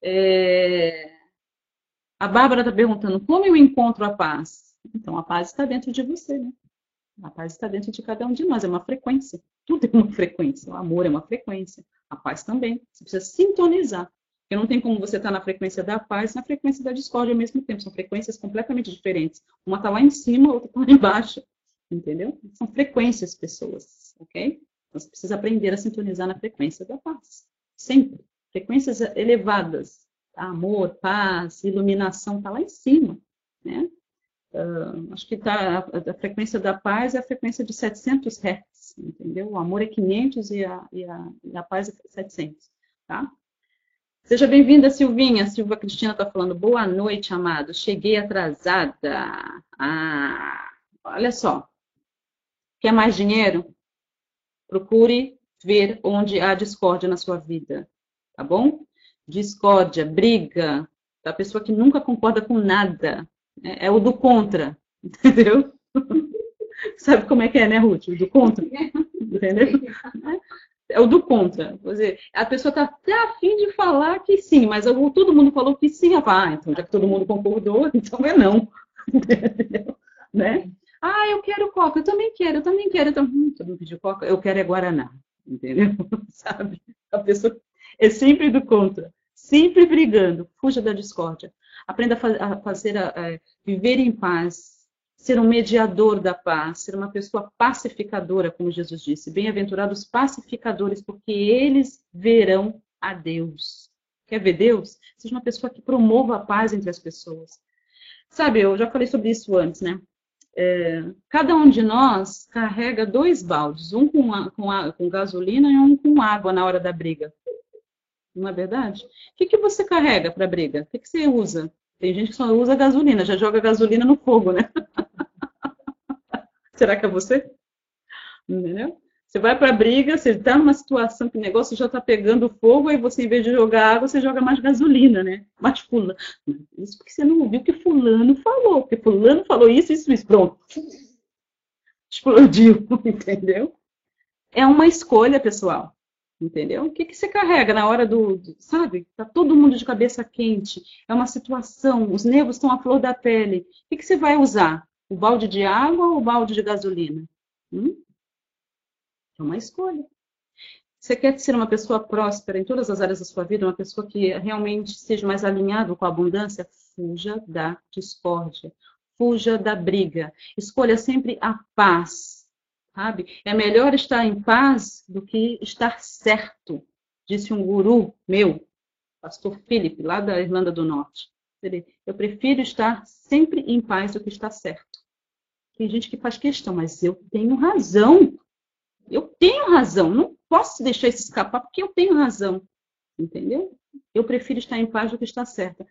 É... A Bárbara está perguntando: como eu encontro a paz? Então, a paz está dentro de você, né? A paz está dentro de cada um de nós, é uma frequência. Tudo é uma frequência. O amor é uma frequência. A paz também. Você precisa sintonizar. Porque não tem como você estar tá na frequência da paz e na frequência da discórdia ao mesmo tempo. São frequências completamente diferentes. Uma está lá em cima, outra está lá embaixo. Entendeu? São frequências, pessoas. Ok? Então, você precisa aprender a sintonizar na frequência da paz. Sempre. Frequências elevadas. Amor, paz, iluminação, está lá em cima. Né? Uh, acho que tá, a, a, frequência da paz é a frequência de 700 Hz, entendeu? O amor é 500 e a, e a, e a paz é 700, tá? Seja bem-vinda, Silvinha. Silva Cristina está falando, boa noite, amado. Cheguei atrasada. Ah, olha só. Quer mais dinheiro? Procure ver onde há discórdia na sua vida, tá bom? Discórdia, briga, a pessoa que nunca concorda com nada, é, é o do contra, [LAUGHS] entendeu? Sabe como é que é, né, Ruth? O do contra. Entendeu? É o do contra. Quer dizer, a pessoa está até afim de falar que sim, mas todo mundo falou que sim. Ah, então já que todo mundo concordou, [LAUGHS] então é não. Entendeu? Né? Ah, eu quero coca, eu também quero, eu também quero. Eu também... Hum, coca, eu quero é Guaraná. Entendeu? [LAUGHS] Sabe? A pessoa é sempre do contra, sempre brigando. Fuja da discórdia. Aprenda a fazer, a, a viver em paz, ser um mediador da paz, ser uma pessoa pacificadora, como Jesus disse. Bem-aventurados pacificadores, porque eles verão a Deus. Quer ver Deus? Seja uma pessoa que promova a paz entre as pessoas. Sabe, eu já falei sobre isso antes, né? É, cada um de nós carrega dois baldes, um com, a, com, a, com gasolina e um com água na hora da briga não é verdade? O que, que você carrega para briga? O que, que você usa? Tem gente que só usa gasolina, já joga gasolina no fogo, né? [LAUGHS] Será que é você? Entendeu? Você vai para a briga, você está numa situação que o negócio já está pegando fogo, aí você, em vez de jogar água, você joga mais gasolina, né? Mais fulano. Isso porque você não ouviu o que fulano falou, porque fulano falou isso, isso, isso. Pronto. Explodiu, [LAUGHS] entendeu? É uma escolha, pessoal. Entendeu? O que, que você carrega na hora do, Sabe? Tá todo mundo de cabeça quente. É uma situação, os nervos estão à flor da pele. O que, que você vai usar? O balde de água ou o balde de gasolina? Hum? É uma escolha. Você quer ser uma pessoa próspera em todas as áreas da sua vida, uma pessoa que realmente seja mais alinhado com a abundância? Fuja da discórdia. Fuja da briga. Escolha sempre a paz sabe? É melhor estar em paz do que estar certo, disse um guru meu, pastor Philip, lá da Irlanda do Norte. Eu prefiro estar sempre em paz do que estar certo. Tem gente que faz questão, mas eu tenho razão. Eu tenho razão. Não posso deixar isso escapar porque eu tenho razão. Entendeu? Eu prefiro estar em paz do que estar certa.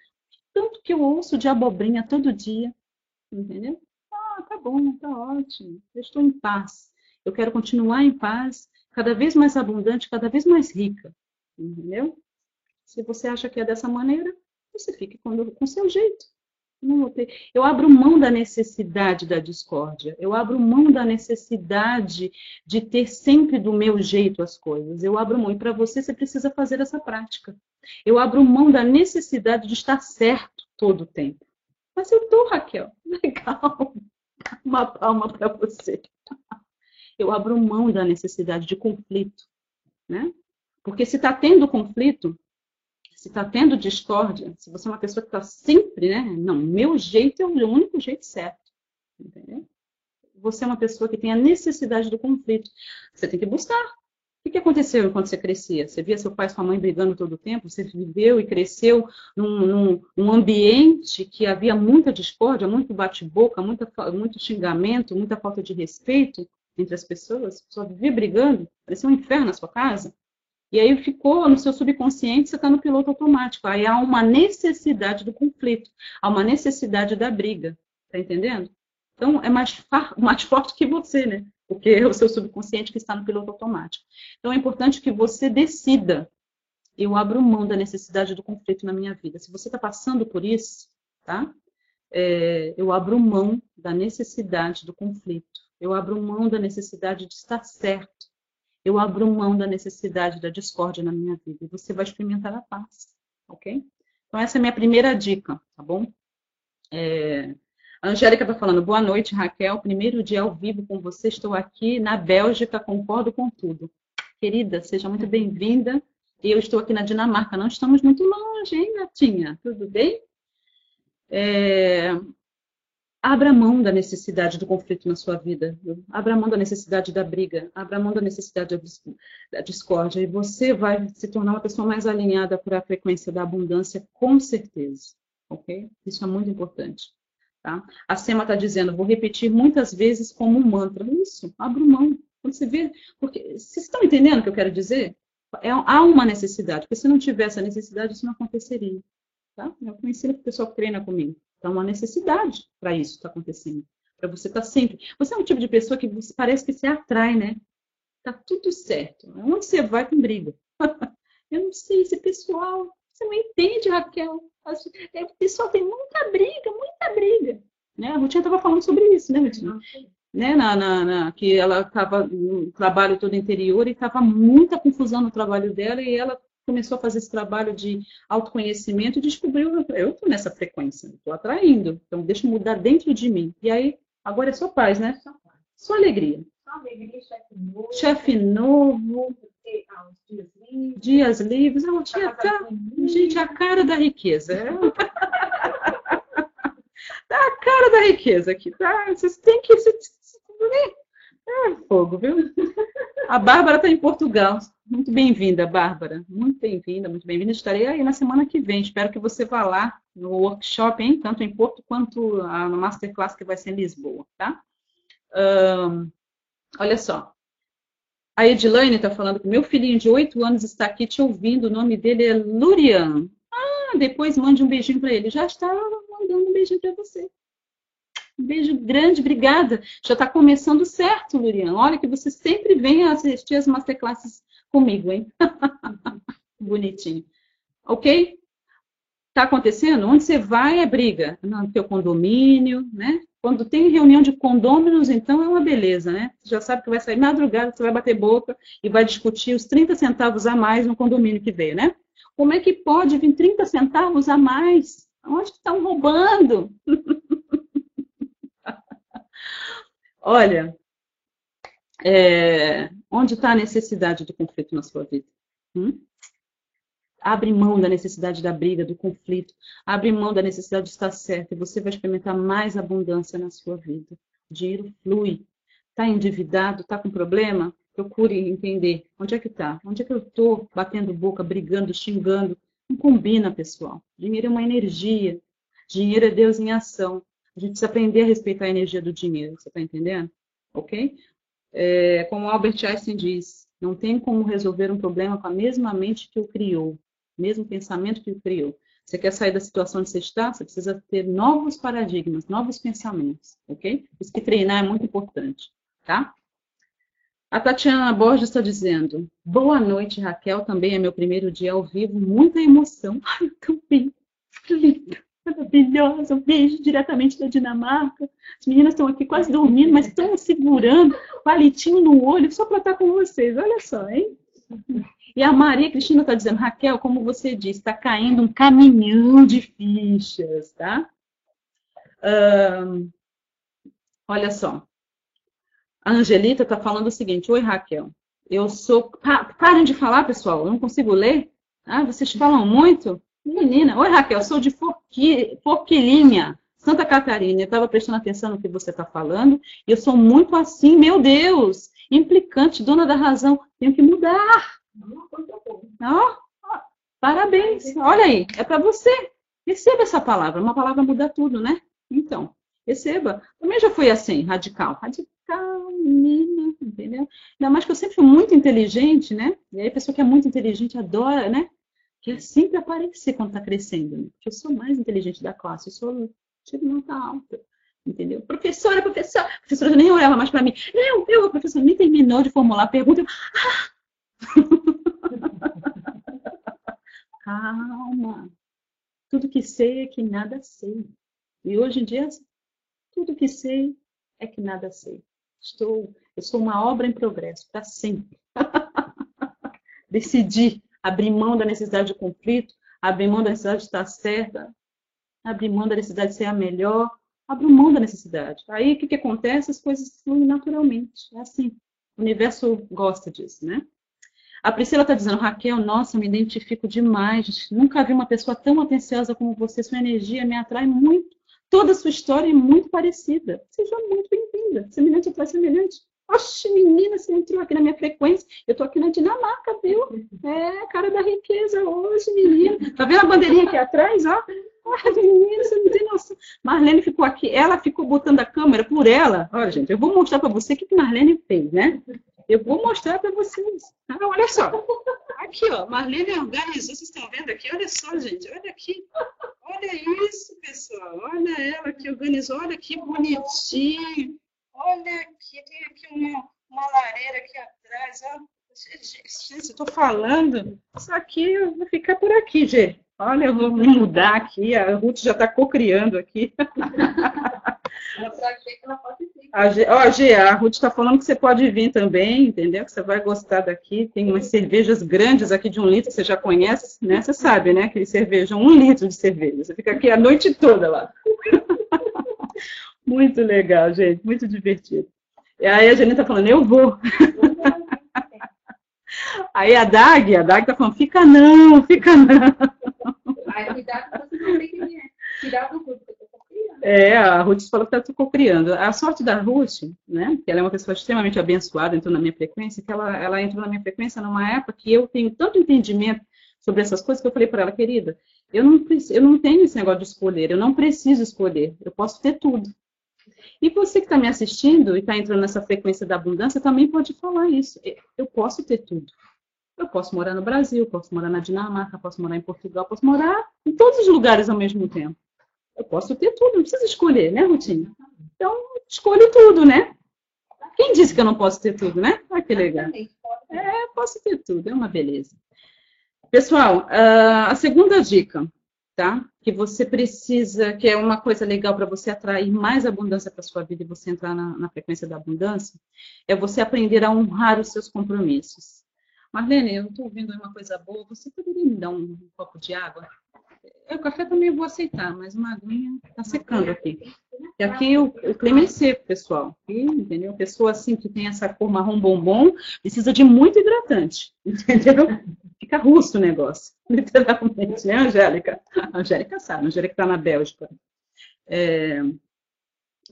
Tanto que eu ouço de abobrinha todo dia. Entendeu? Ah, tá bom, tá ótimo. Eu estou em paz. Eu quero continuar em paz, cada vez mais abundante, cada vez mais rica. Entendeu? Se você acha que é dessa maneira, você fique com o seu jeito. Eu abro mão da necessidade da discórdia. Eu abro mão da necessidade de ter sempre do meu jeito as coisas. Eu abro mão. E para você, você precisa fazer essa prática. Eu abro mão da necessidade de estar certo todo o tempo. Mas eu tô, Raquel. [LAUGHS] Legal. Uma palma para você eu abro mão da necessidade de conflito, né? Porque se está tendo conflito, se está tendo discórdia, se você é uma pessoa que está sempre, né? Não, meu jeito é o único jeito certo. Entendeu? Você é uma pessoa que tem a necessidade do conflito. Você tem que buscar. O que aconteceu enquanto você crescia? Você via seu pai e sua mãe brigando todo o tempo? Você viveu e cresceu num, num, num ambiente que havia muita discórdia, muito bate-boca, muito xingamento, muita falta de respeito entre as pessoas? Só vivia brigando? Parecia um inferno na sua casa? E aí ficou no seu subconsciente, você está no piloto automático. Aí há uma necessidade do conflito, há uma necessidade da briga. Tá entendendo? Então é mais, mais [LAUGHS] forte que você, né? Porque é o seu subconsciente que está no piloto automático. Então é importante que você decida. Eu abro mão da necessidade do conflito na minha vida. Se você está passando por isso, tá? É, eu abro mão da necessidade do conflito. Eu abro mão da necessidade de estar certo eu abro mão da necessidade da discórdia na minha vida e você vai experimentar a paz, ok? Então, essa é a minha primeira dica, tá bom? É... A Angélica está falando, boa noite, Raquel. Primeiro dia ao vivo com você. Estou aqui na Bélgica, concordo com tudo. Querida, seja muito bem-vinda. Eu estou aqui na Dinamarca, não estamos muito longe, hein, Natinha? Tudo bem? É... Abra mão da necessidade do conflito na sua vida. Abra mão da necessidade da briga. Abra mão da necessidade da discórdia. E você vai se tornar uma pessoa mais alinhada para a frequência da abundância, com certeza. Ok? Isso é muito importante. Tá? A Sema está dizendo, vou repetir muitas vezes como um mantra. Isso, abra mão. Quando você vê. Porque, vocês estão entendendo o que eu quero dizer? É, há uma necessidade. Porque se não tivesse a necessidade, isso não aconteceria. Tá? Eu conheci o pessoal que treina comigo. Então, uma necessidade para isso estar tá acontecendo. Para você estar tá sempre. Você é um tipo de pessoa que você, parece que se atrai, né? Tá tudo certo. Onde você vai com briga? [LAUGHS] Eu não sei, esse pessoal. Você não entende, Raquel. É, o pessoal tem muita briga, muita briga. Né? A Rutinha estava falando sobre isso, né, Rutinha? Né? Na, na, na, que ela estava no trabalho todo interior e estava muita confusão no trabalho dela e ela começou a fazer esse trabalho de autoconhecimento e descobriu, eu estou nessa frequência, estou atraindo, então deixa eu mudar dentro de mim. E aí, agora é só paz, né? Só, paz. só alegria. Só alegria, chefe novo. Chefe novo. Ah, dias livres. Dias livres. Tinha tá, gente, a cara da riqueza. É. [LAUGHS] tá a cara da riqueza aqui, tá? Vocês têm que... É fogo, viu? A Bárbara está em Portugal. Muito bem-vinda, Bárbara. Muito bem-vinda, muito bem-vinda. Estarei aí na semana que vem. Espero que você vá lá no workshop, hein? tanto em Porto quanto no Masterclass que vai ser em Lisboa, tá? Um, olha só. A Edilane está falando que meu filhinho de 8 anos está aqui te ouvindo. O nome dele é Lurian. Ah, depois mande um beijinho para ele. Já está mandando um beijinho para você. Um beijo grande, obrigada. Já está começando certo, Lurian. Olha que você sempre vem assistir as masterclasses comigo, hein? [LAUGHS] Bonitinho. Ok? Está acontecendo? Onde você vai é briga. No teu condomínio, né? Quando tem reunião de condôminos, então é uma beleza, né? Você já sabe que vai sair madrugada, você vai bater boca e vai discutir os 30 centavos a mais no condomínio que veio, né? Como é que pode vir 30 centavos a mais? Onde estão roubando? [LAUGHS] Olha, é, onde está a necessidade do conflito na sua vida? Hum? Abre mão da necessidade da briga, do conflito. Abre mão da necessidade de estar certo e você vai experimentar mais abundância na sua vida. O dinheiro flui. Está endividado? Está com problema? Procure entender. Onde é que está? Onde é que eu estou batendo boca, brigando, xingando? Não combina, pessoal. Dinheiro é uma energia. Dinheiro é Deus em ação. A gente precisa aprender a respeitar a energia do dinheiro, você está entendendo? Ok? É, como Albert Einstein diz, não tem como resolver um problema com a mesma mente que o criou, mesmo pensamento que o criou. Você quer sair da situação onde você está, você precisa ter novos paradigmas, novos pensamentos, ok? Por isso que treinar é muito importante, tá? A Tatiana Borges está dizendo, boa noite, Raquel, também é meu primeiro dia ao vivo, muita emoção. [LAUGHS] Ai, eu também, lindo maravilhosa, um beijo diretamente da Dinamarca. As meninas estão aqui quase dormindo, mas estão segurando palitinho no olho só para estar com vocês. Olha só, hein? E a Maria Cristina está dizendo, Raquel, como você disse, está caindo um caminhão de fichas, tá? olha só. A Angelita está falando o seguinte, Oi, Raquel. Eu sou... Pa parem de falar, pessoal, eu não consigo ler. Ah, vocês falam muito? Menina, oi Raquel, sou de Forqui, Forquilinha, Santa Catarina. Eu estava prestando atenção no que você está falando. E eu sou muito assim, meu Deus, implicante, dona da razão. Tenho que mudar. Oh, parabéns. Olha aí, é para você. Receba essa palavra. Uma palavra muda tudo, né? Então, receba. Também já fui assim, radical. Radical, menina, entendeu? Ainda mais que eu sempre fui muito inteligente, né? E aí a pessoa que é muito inteligente adora, né? Quer sempre aparecer quando está crescendo. Né? Porque eu sou mais inteligente da classe. Eu sou tiro nota alta. Entendeu? Professora, professora. A professora nem olhava mais para mim. Eu, eu, a professora nem terminou de formular a pergunta. Eu, ah! [LAUGHS] Calma. Tudo que sei é que nada sei. E hoje em dia, tudo que sei é que nada sei. Estou, eu sou uma obra em progresso, para sempre. [LAUGHS] Decidi abrir mão da necessidade de conflito, abrir mão da necessidade de estar certa, abrir mão da necessidade de ser a melhor, abrir mão da necessidade. Aí o que, que acontece? As coisas fluem naturalmente. É assim. O universo gosta disso, né? A Priscila está dizendo, Raquel, nossa, me identifico demais. Nunca vi uma pessoa tão atenciosa como você. Sua energia me atrai muito. Toda a sua história é muito parecida. Seja muito bem-vinda. Semelhante atrai semelhante. Oxe, menina, você entrou aqui na minha frequência. Eu estou aqui na Dinamarca, viu? É, cara da riqueza hoje, menina. Tá vendo a bandeirinha aqui atrás, ó? Ah, menina, você não tem noção. Marlene ficou aqui, ela ficou botando a câmera por ela. Olha, gente, eu vou mostrar para você o que, que Marlene fez, né? Eu vou mostrar para vocês. Ah, olha só. Aqui, ó. Marlene organizou. Vocês estão vendo aqui? Olha só, gente. Olha aqui. Olha isso, pessoal. Olha ela que organizou. Olha que bonitinho. Olha aqui. Tem aqui uma, uma lareira aqui atrás. Ó. Gente, eu estou falando. Isso aqui eu vou ficar por aqui, gente. Olha, eu vou me mudar aqui. A Ruth já está cocriando aqui. A, ó, Gê, a Ruth está falando que você pode vir também, entendeu? Que você vai gostar daqui. Tem umas cervejas grandes aqui de um litro, você já conhece, né? Você sabe, né? Que eles cervejam um litro de cerveja. Você fica aqui a noite toda lá. Muito legal, gente. Muito divertido. E aí a Janine está falando, eu vou. [LAUGHS] aí a Dag, a Dag está falando, fica não, fica não. Aí, cuidado, você não tem que tirar do grupo. É, a Ruth falou que está cocriando. A sorte da Ruth, né, que ela é uma pessoa extremamente abençoada, entrou na minha frequência, que ela, ela entrou na minha frequência numa época que eu tenho tanto entendimento sobre essas coisas que eu falei para ela, querida, eu não, eu não tenho esse negócio de escolher, eu não preciso escolher, eu posso ter tudo. E você que está me assistindo e está entrando nessa frequência da abundância também pode falar isso. Eu posso ter tudo. Eu posso morar no Brasil, posso morar na Dinamarca, posso morar em Portugal, posso morar em todos os lugares ao mesmo tempo. Eu posso ter tudo, não precisa escolher, né, Rutinha? Então, escolho tudo, né? Quem disse que eu não posso ter tudo, né? Ah, que legal. É, posso ter tudo, é uma beleza. Pessoal, ah, a segunda dica, tá? Que você precisa, que é uma coisa legal para você atrair mais abundância para sua vida e você entrar na, na, frequência da abundância, é você aprender a honrar os seus compromissos. Marlene, eu estou ouvindo uma coisa boa, você poderia me dar um, um copo de água? O café também vou aceitar, mas uma aguinha tá secando aqui. E aqui o, o clima é seco, pessoal. E, entendeu? Pessoa assim que tem essa cor marrom bombom precisa de muito hidratante, [LAUGHS] entendeu? Fica russo o negócio, [LAUGHS] literalmente, né, Angélica? A Angélica sabe, a Angélica está na Bélgica. É...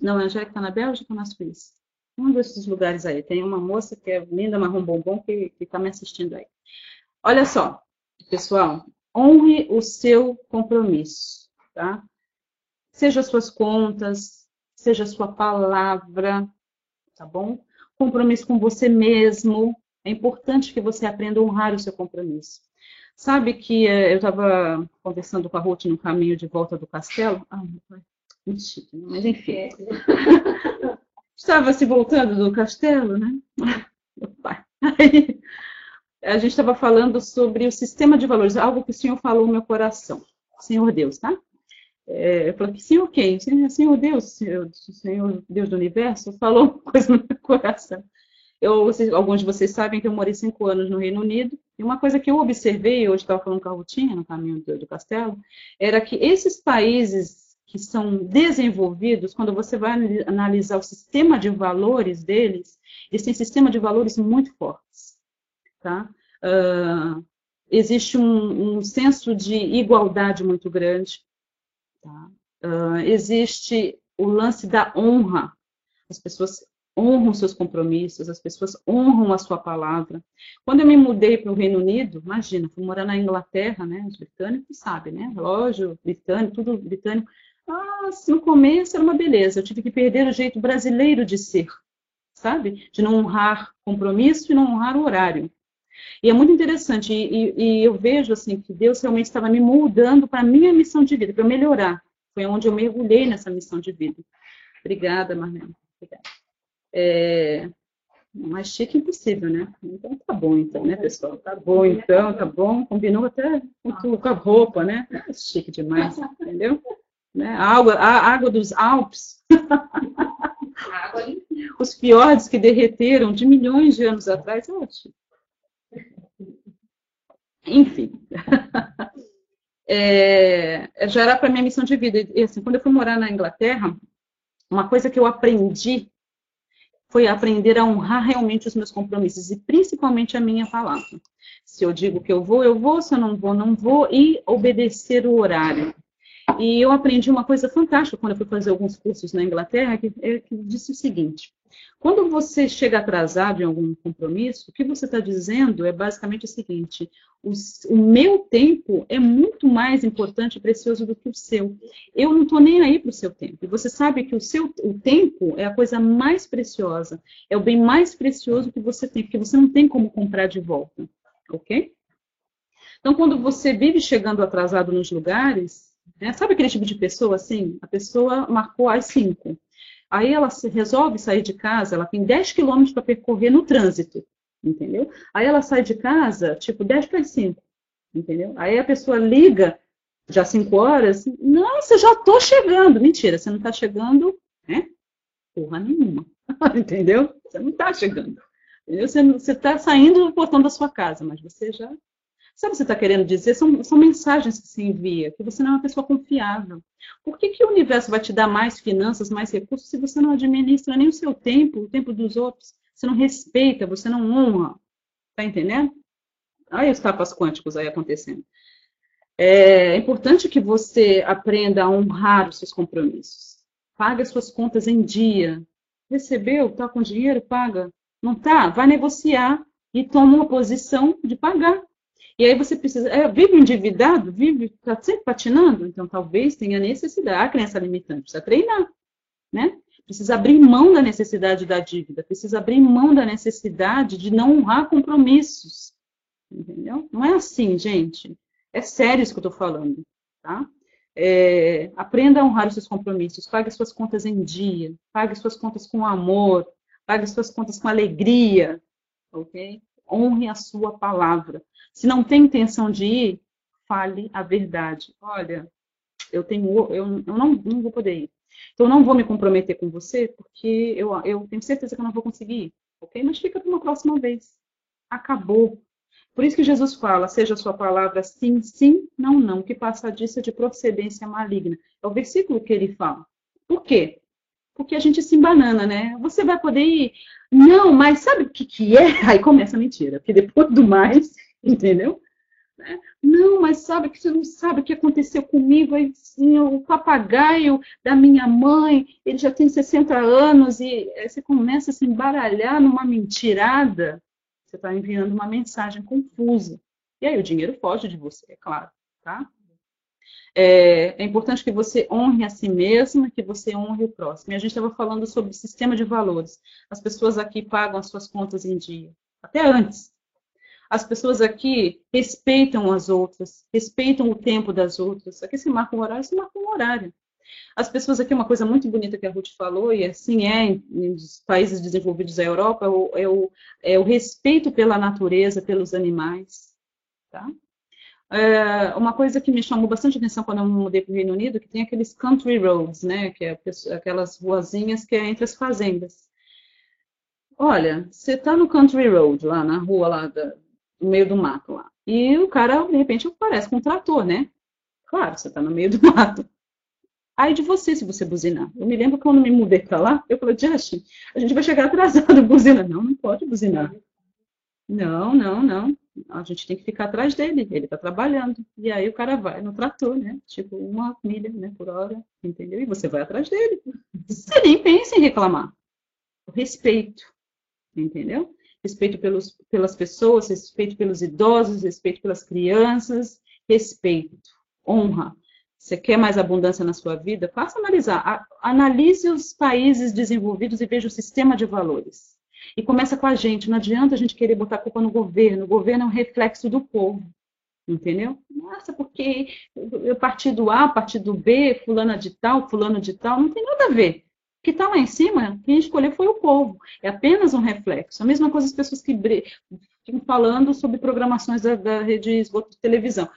Não, a Angélica está na Bélgica ou na Suíça? Um desses lugares aí. Tem uma moça que é linda, marrom bombom, que está me assistindo aí. Olha só, pessoal, honre o seu compromisso, tá? Seja as suas contas, seja sua palavra, tá bom? Compromisso com você mesmo. É importante que você aprenda a honrar o seu compromisso. Sabe que eh, eu estava conversando com a Ruth no caminho de volta do castelo? Ah, muito chique, né? mas enfim. [LAUGHS] Estava se voltando do castelo, né? [LAUGHS] Meu pai. Aí, a gente estava falando sobre o sistema de valores, algo que o Senhor falou no meu coração. Senhor Deus, tá? É, eu falei, Senhor quem? Senhor Deus, Senhor Deus do Universo, falou uma coisa no meu coração. Eu, vocês, alguns de vocês sabem que eu morei cinco anos no Reino Unido, e uma coisa que eu observei, hoje estava falando com a Rutinha, no caminho do, do castelo, era que esses países que são desenvolvidos, quando você vai analisar o sistema de valores deles, eles têm sistema de valores muito fortes. Tá? Uh, existe um, um, senso de igualdade muito grande. Tá? Uh, existe o lance da honra. As pessoas honram seus compromissos, as pessoas honram a sua palavra. Quando eu me mudei para o Reino Unido, imagina, fui morar na Inglaterra, né? Os britânicos sabem, né? Relógio britânico, tudo britânico. Ah, no começo era uma beleza. Eu tive que perder o jeito brasileiro de ser, sabe? De não honrar compromisso e não honrar o horário. E é muito interessante, e, e, e eu vejo assim que Deus realmente estava me moldando para a minha missão de vida, para melhorar. Foi onde eu mergulhei nessa missão de vida. Obrigada, Marlene. Obrigada. É, mais chique impossível, né? Então tá bom, então, né, pessoal? Tá bom, então, tá bom. Combinou até com, com a roupa, né? É chique demais, entendeu? Né? A, água, a água dos Alpes. [LAUGHS] Os fiordes que derreteram de milhões de anos atrás, acho. Enfim. [LAUGHS] É, já era para minha missão de vida. E assim, quando eu fui morar na Inglaterra, uma coisa que eu aprendi foi aprender a honrar realmente os meus compromissos e principalmente a minha palavra. Se eu digo que eu vou, eu vou, se eu não vou, não vou, e obedecer o horário. E eu aprendi uma coisa fantástica quando eu fui fazer alguns cursos na Inglaterra, que, é, que disse o seguinte: quando você chega atrasado em algum compromisso, o que você está dizendo é basicamente o seguinte: o, o, meu tempo é muito mais importante e precioso do que o seu. Eu não estou nem aí para o seu tempo. E você sabe que o seu o tempo é a coisa mais preciosa, é o bem mais precioso que você tem, porque você não tem como comprar de volta, ok? Então, quando você vive chegando atrasado nos lugares, né, sabe aquele tipo de pessoa assim? A pessoa marcou às 5. Aí ela resolve sair de casa, ela tem 10 quilômetros para percorrer no trânsito, entendeu? Aí ela sai de casa, tipo, 10 para 5, entendeu? Aí a pessoa liga, já 5 horas, nossa, já estou chegando. Mentira, você não está chegando, né? Porra nenhuma, [LAUGHS] entendeu? Você não está chegando. Entendeu? Você está saindo do portão da sua casa, mas você já Sabe o que você está querendo dizer? São, são mensagens que se envia, que você não é uma pessoa confiável. Por que, que o universo vai te dar mais finanças, mais recursos, se você não administra nem o seu tempo, o tempo dos outros? Você não respeita, você não honra. Tá entendendo? Olha os tapas quânticos aí acontecendo. É importante que você aprenda a honrar os seus compromissos. Pague as suas contas em dia. Recebeu? Tá com dinheiro? Paga. Não tá? Vai negociar e toma uma posição de pagar. E aí você precisa, é, vive endividado, vive, está sempre patinando, então talvez tenha necessidade, a crença limitante, precisa treinar, né? Precisa abrir mão da necessidade da dívida, precisa abrir mão da necessidade de não honrar compromissos, entendeu? Não é assim, gente. É sério isso que eu estou falando, tá? É, aprenda a honrar os seus compromissos, pague suas contas em dia, pague suas contas com amor, pague suas contas com alegria, ok? Honre a sua palavra. Se não tem intenção de ir, fale a verdade. Olha, eu tenho, eu, eu não, não vou poder ir. Então, não vou me comprometer com você, porque eu, eu tenho certeza que eu não vou conseguir ir, ok? Mas fica para uma próxima vez. Acabou. Por isso que Jesus fala, seja a sua palavra sim, sim, não, não, que passa disso é de procedência maligna. É o versículo que ele fala. Por quê? Porque a gente se embanana, né? Você vai poder ir? Não, mas sabe o que, que é? [LAUGHS] Aí começa a mentira, porque depois do mais, [LAUGHS] entendeu? Né? Não, mas sabe que você não sabe o que aconteceu comigo? Aí, sim, o papagaio da minha mãe, ele já tem 60 anos e você começa a se embaralhar numa mentirada. Você está enviando uma mensagem confusa. E aí o dinheiro foge de você, é claro, tá? É, é, importante que você honre a si mesma, que você honre o próximo. E a gente estava falando sobre sistema de valores. As pessoas aqui pagam as suas contas em dia, até antes. As pessoas aqui respeitam as outras, respeitam o tempo das outras. Aqui se marca um horário, se marca um horário. As pessoas aqui, uma coisa muito bonita que a Ruth falou, e assim é nos países desenvolvidos da Europa, é o, é o, é o respeito pela natureza, pelos animais. Tá? É uma coisa que me chamou bastante atenção quando eu mudei para o Reino Unido, que tem aqueles country roads, né, que é aquelas ruazinhas que é entre as fazendas. Olha, você está no country road, lá na rua lá da, no meio do mato lá. E o cara, de repente, aparece com um trator, né? Claro, você está no meio do [LAUGHS] mato. Aí de você, se você buzinar. Eu me lembro que quando me mudei para lá, eu falei, Justin, a gente vai chegar atrasado, [LAUGHS] buzina. Não, não pode buzinar. Não, não, não. A gente tem que ficar atrás dele, ele está trabalhando. E aí o cara vai no trator, né? Tipo, uma milha né, por hora, entendeu? E você vai atrás dele. Você nem pensa em reclamar. Respeito, entendeu? Respeito pelos, pelas pessoas, respeito pelos idosos, respeito pelas crianças, respeito, honra. Você quer mais abundância na sua vida? Faça analisar. Analise os países desenvolvidos e veja o sistema de valores. E começa com a gente. Não adianta a gente querer botar a culpa no governo. O governo é um reflexo do povo. Entendeu? Nossa, porque o partido A, partido B, fulana de tal, fulano de tal, não tem nada a ver. O que está lá em cima, quem escolheu foi o povo. É apenas um reflexo. A mesma coisa as pessoas que ficam falando sobre programações da, da rede esgoto de televisão.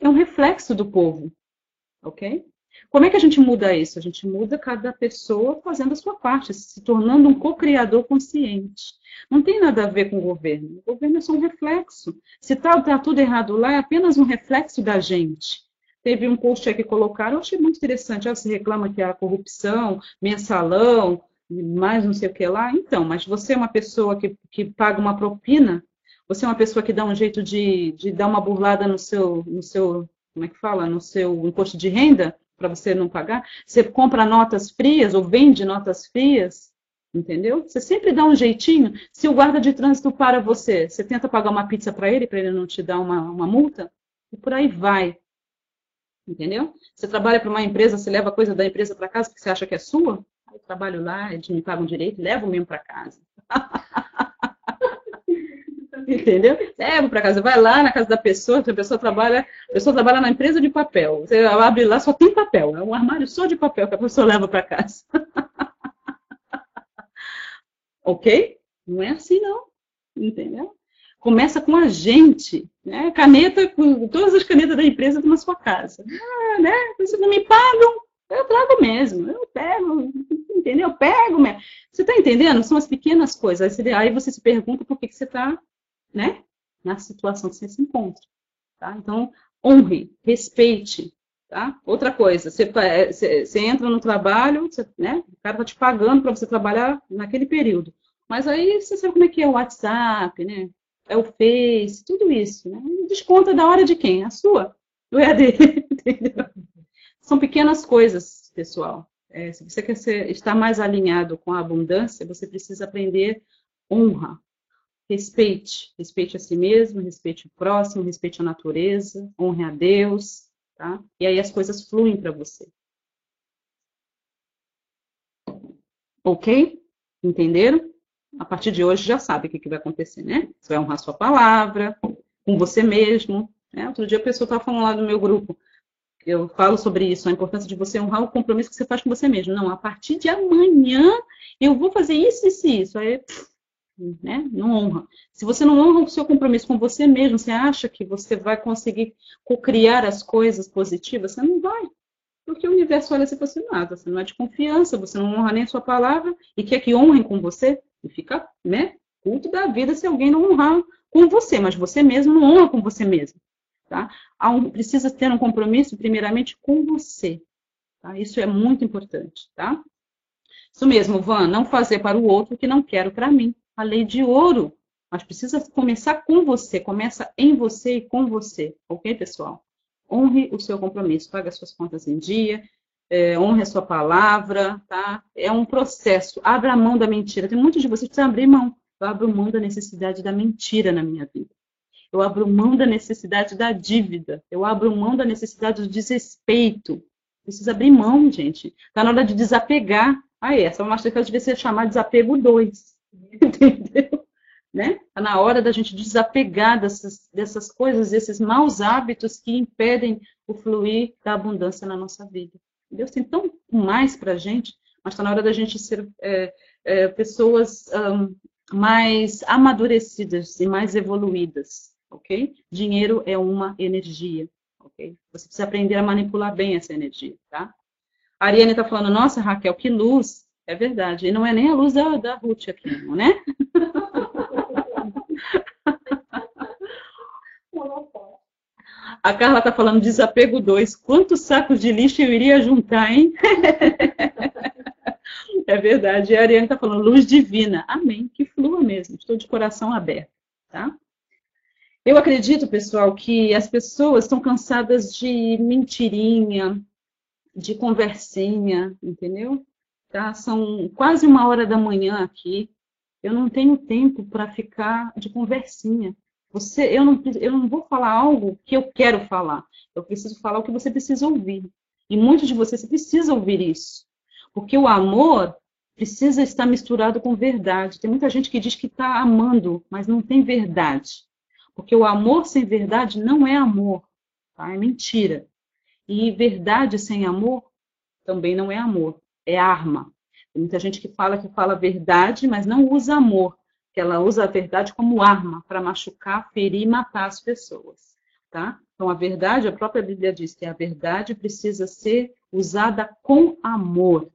É um reflexo do povo. Ok? Como é que a gente muda isso? A gente muda cada pessoa fazendo a sua parte, se tornando um co-criador consciente. Não tem nada a ver com o governo. O governo é só um reflexo. Se está tá tudo errado lá, é apenas um reflexo da gente. Teve um post que colocaram, eu achei muito interessante. Ah, você reclama que há corrupção, mensalão, mais não sei o que lá. Então, mas você é uma pessoa que, que paga uma propina, você é uma pessoa que dá um jeito de, de dar uma burlada no seu, no seu, como é que fala, no seu imposto de renda, para você não pagar. Você compra notas frias ou vende notas frias, entendeu? Você sempre dá um jeitinho. Se o guarda de trânsito para você, você tenta pagar uma pizza para ele, para ele não te dar uma, uma multa, e por aí vai. Entendeu? Você trabalha para uma empresa, você leva coisa da empresa para casa porque você acha que é sua? Eu trabalho lá, eles me pagam direito, levo mesmo para casa. [LAUGHS] entendeu? Leva para casa, vai lá na casa da pessoa, a pessoa trabalha, a pessoa trabalha na empresa de papel. Você abre lá, só tem papel, é um armário só de papel que a pessoa leva para casa. [LAUGHS] ok? Não é assim não, entendeu? Começa com a gente, né? Caneta, com todas as canetas da empresa na sua casa. Ah, né? Vocês não me pagam, eu trago mesmo, eu pego, entendeu? Eu pego mesmo. Você está entendendo? São as pequenas coisas. Aí você se pergunta por que, que você está né? Na situação que você se encontra. Tá? Então, honre, respeite. Tá? Outra coisa, você, é, você, entra no trabalho, você, né? o cara está te pagando para você trabalhar naquele período. Mas aí você sabe como é que é o WhatsApp, né? É o Face, tudo isso. Né? Desconta da hora de quem? A sua. Não é dele. [LAUGHS] Entendeu? São pequenas coisas, pessoal. É, se você quer ser, estar mais alinhado com a abundância, você precisa aprender honra respeite, respeite a si mesmo, respeite o próximo, respeite a natureza, honre a Deus, tá? E aí as coisas fluem para você. Ok? Entenderam? A partir de hoje já sabe o que, que vai acontecer, né? Você vai honrar sua palavra, com você mesmo. Né? Outro dia a pessoa estava falando lá no meu grupo, eu falo sobre isso, a importância de você honrar o compromisso que você faz com você mesmo. Não, a partir de amanhã eu vou fazer isso, isso e isso. Aí, pff, né? Não honra. Se você não honra o seu compromisso com você mesmo, você acha que você vai conseguir criar as coisas positivas, você não vai. Porque o universo olha se você nada, você não é de confiança, você não honra nem a sua palavra e quer que honrem com você, e fica, né? Culto da vida se alguém não honrar com você, mas você mesmo não honra com você mesmo. Tá? Um, precisa ter um compromisso, primeiramente, com você. Tá? Isso é muito importante. Tá? Isso mesmo, Van, não fazer para o outro o que não quero para mim a lei de ouro. Mas precisa começar com você, começa em você e com você, ok, pessoal? Honre o seu compromisso, pague as suas contas em dia, é, honre a sua palavra, tá? É um processo. Abra a mão da mentira. Tem muitos de vocês que precisam abrir mão. Eu abro mão da necessidade da mentira na minha vida. Eu abro mão da necessidade da dívida. Eu abro mão da necessidade do desrespeito. Precisa abrir mão, gente. Está na hora de desapegar. Ah, essa masterclass devia ser chamada desapego 2. [LAUGHS] entendeu? Né? Está na hora da gente desapegar dessas, dessas coisas, desses maus hábitos que impedem o fluir da abundância na nossa vida. Deus tem tão mais para a gente, mas está na hora da gente ser é, é, pessoas um, mais amadurecidas e mais evoluídas, ok? Dinheiro é uma energia, ok? Você precisa aprender a manipular bem essa energia, tá? A Ariane está falando, nossa, Raquel, que luz. É verdade. E não é nem a luz da, da Ruth aqui, não, né? A Carla está falando desapego 2. Quantos sacos de lixo eu iria juntar, hein? [LAUGHS] é verdade. E a Ariane está falando luz divina. Amém. Que flua mesmo. Estou de coração aberto, tá? Eu acredito, pessoal, que as pessoas estão cansadas de mentirinha, de conversinha, entendeu? Tá? São quase uma hora da manhã aqui. Eu não tenho tempo para ficar de conversinha. Você, eu, não, eu não vou falar algo que eu quero falar. Eu preciso falar o que você precisa ouvir. E muitos de vocês precisam ouvir isso. Porque o amor precisa estar misturado com verdade. Tem muita gente que diz que está amando, mas não tem verdade. Porque o amor sem verdade não é amor, tá? É mentira. E verdade sem amor também não é amor, é arma. Tem muita gente que fala que fala verdade, mas não usa amor, que ela usa a verdade como arma para machucar, ferir e matar as pessoas, tá? Então a verdade, a própria Bíblia diz que a verdade precisa ser usada com amor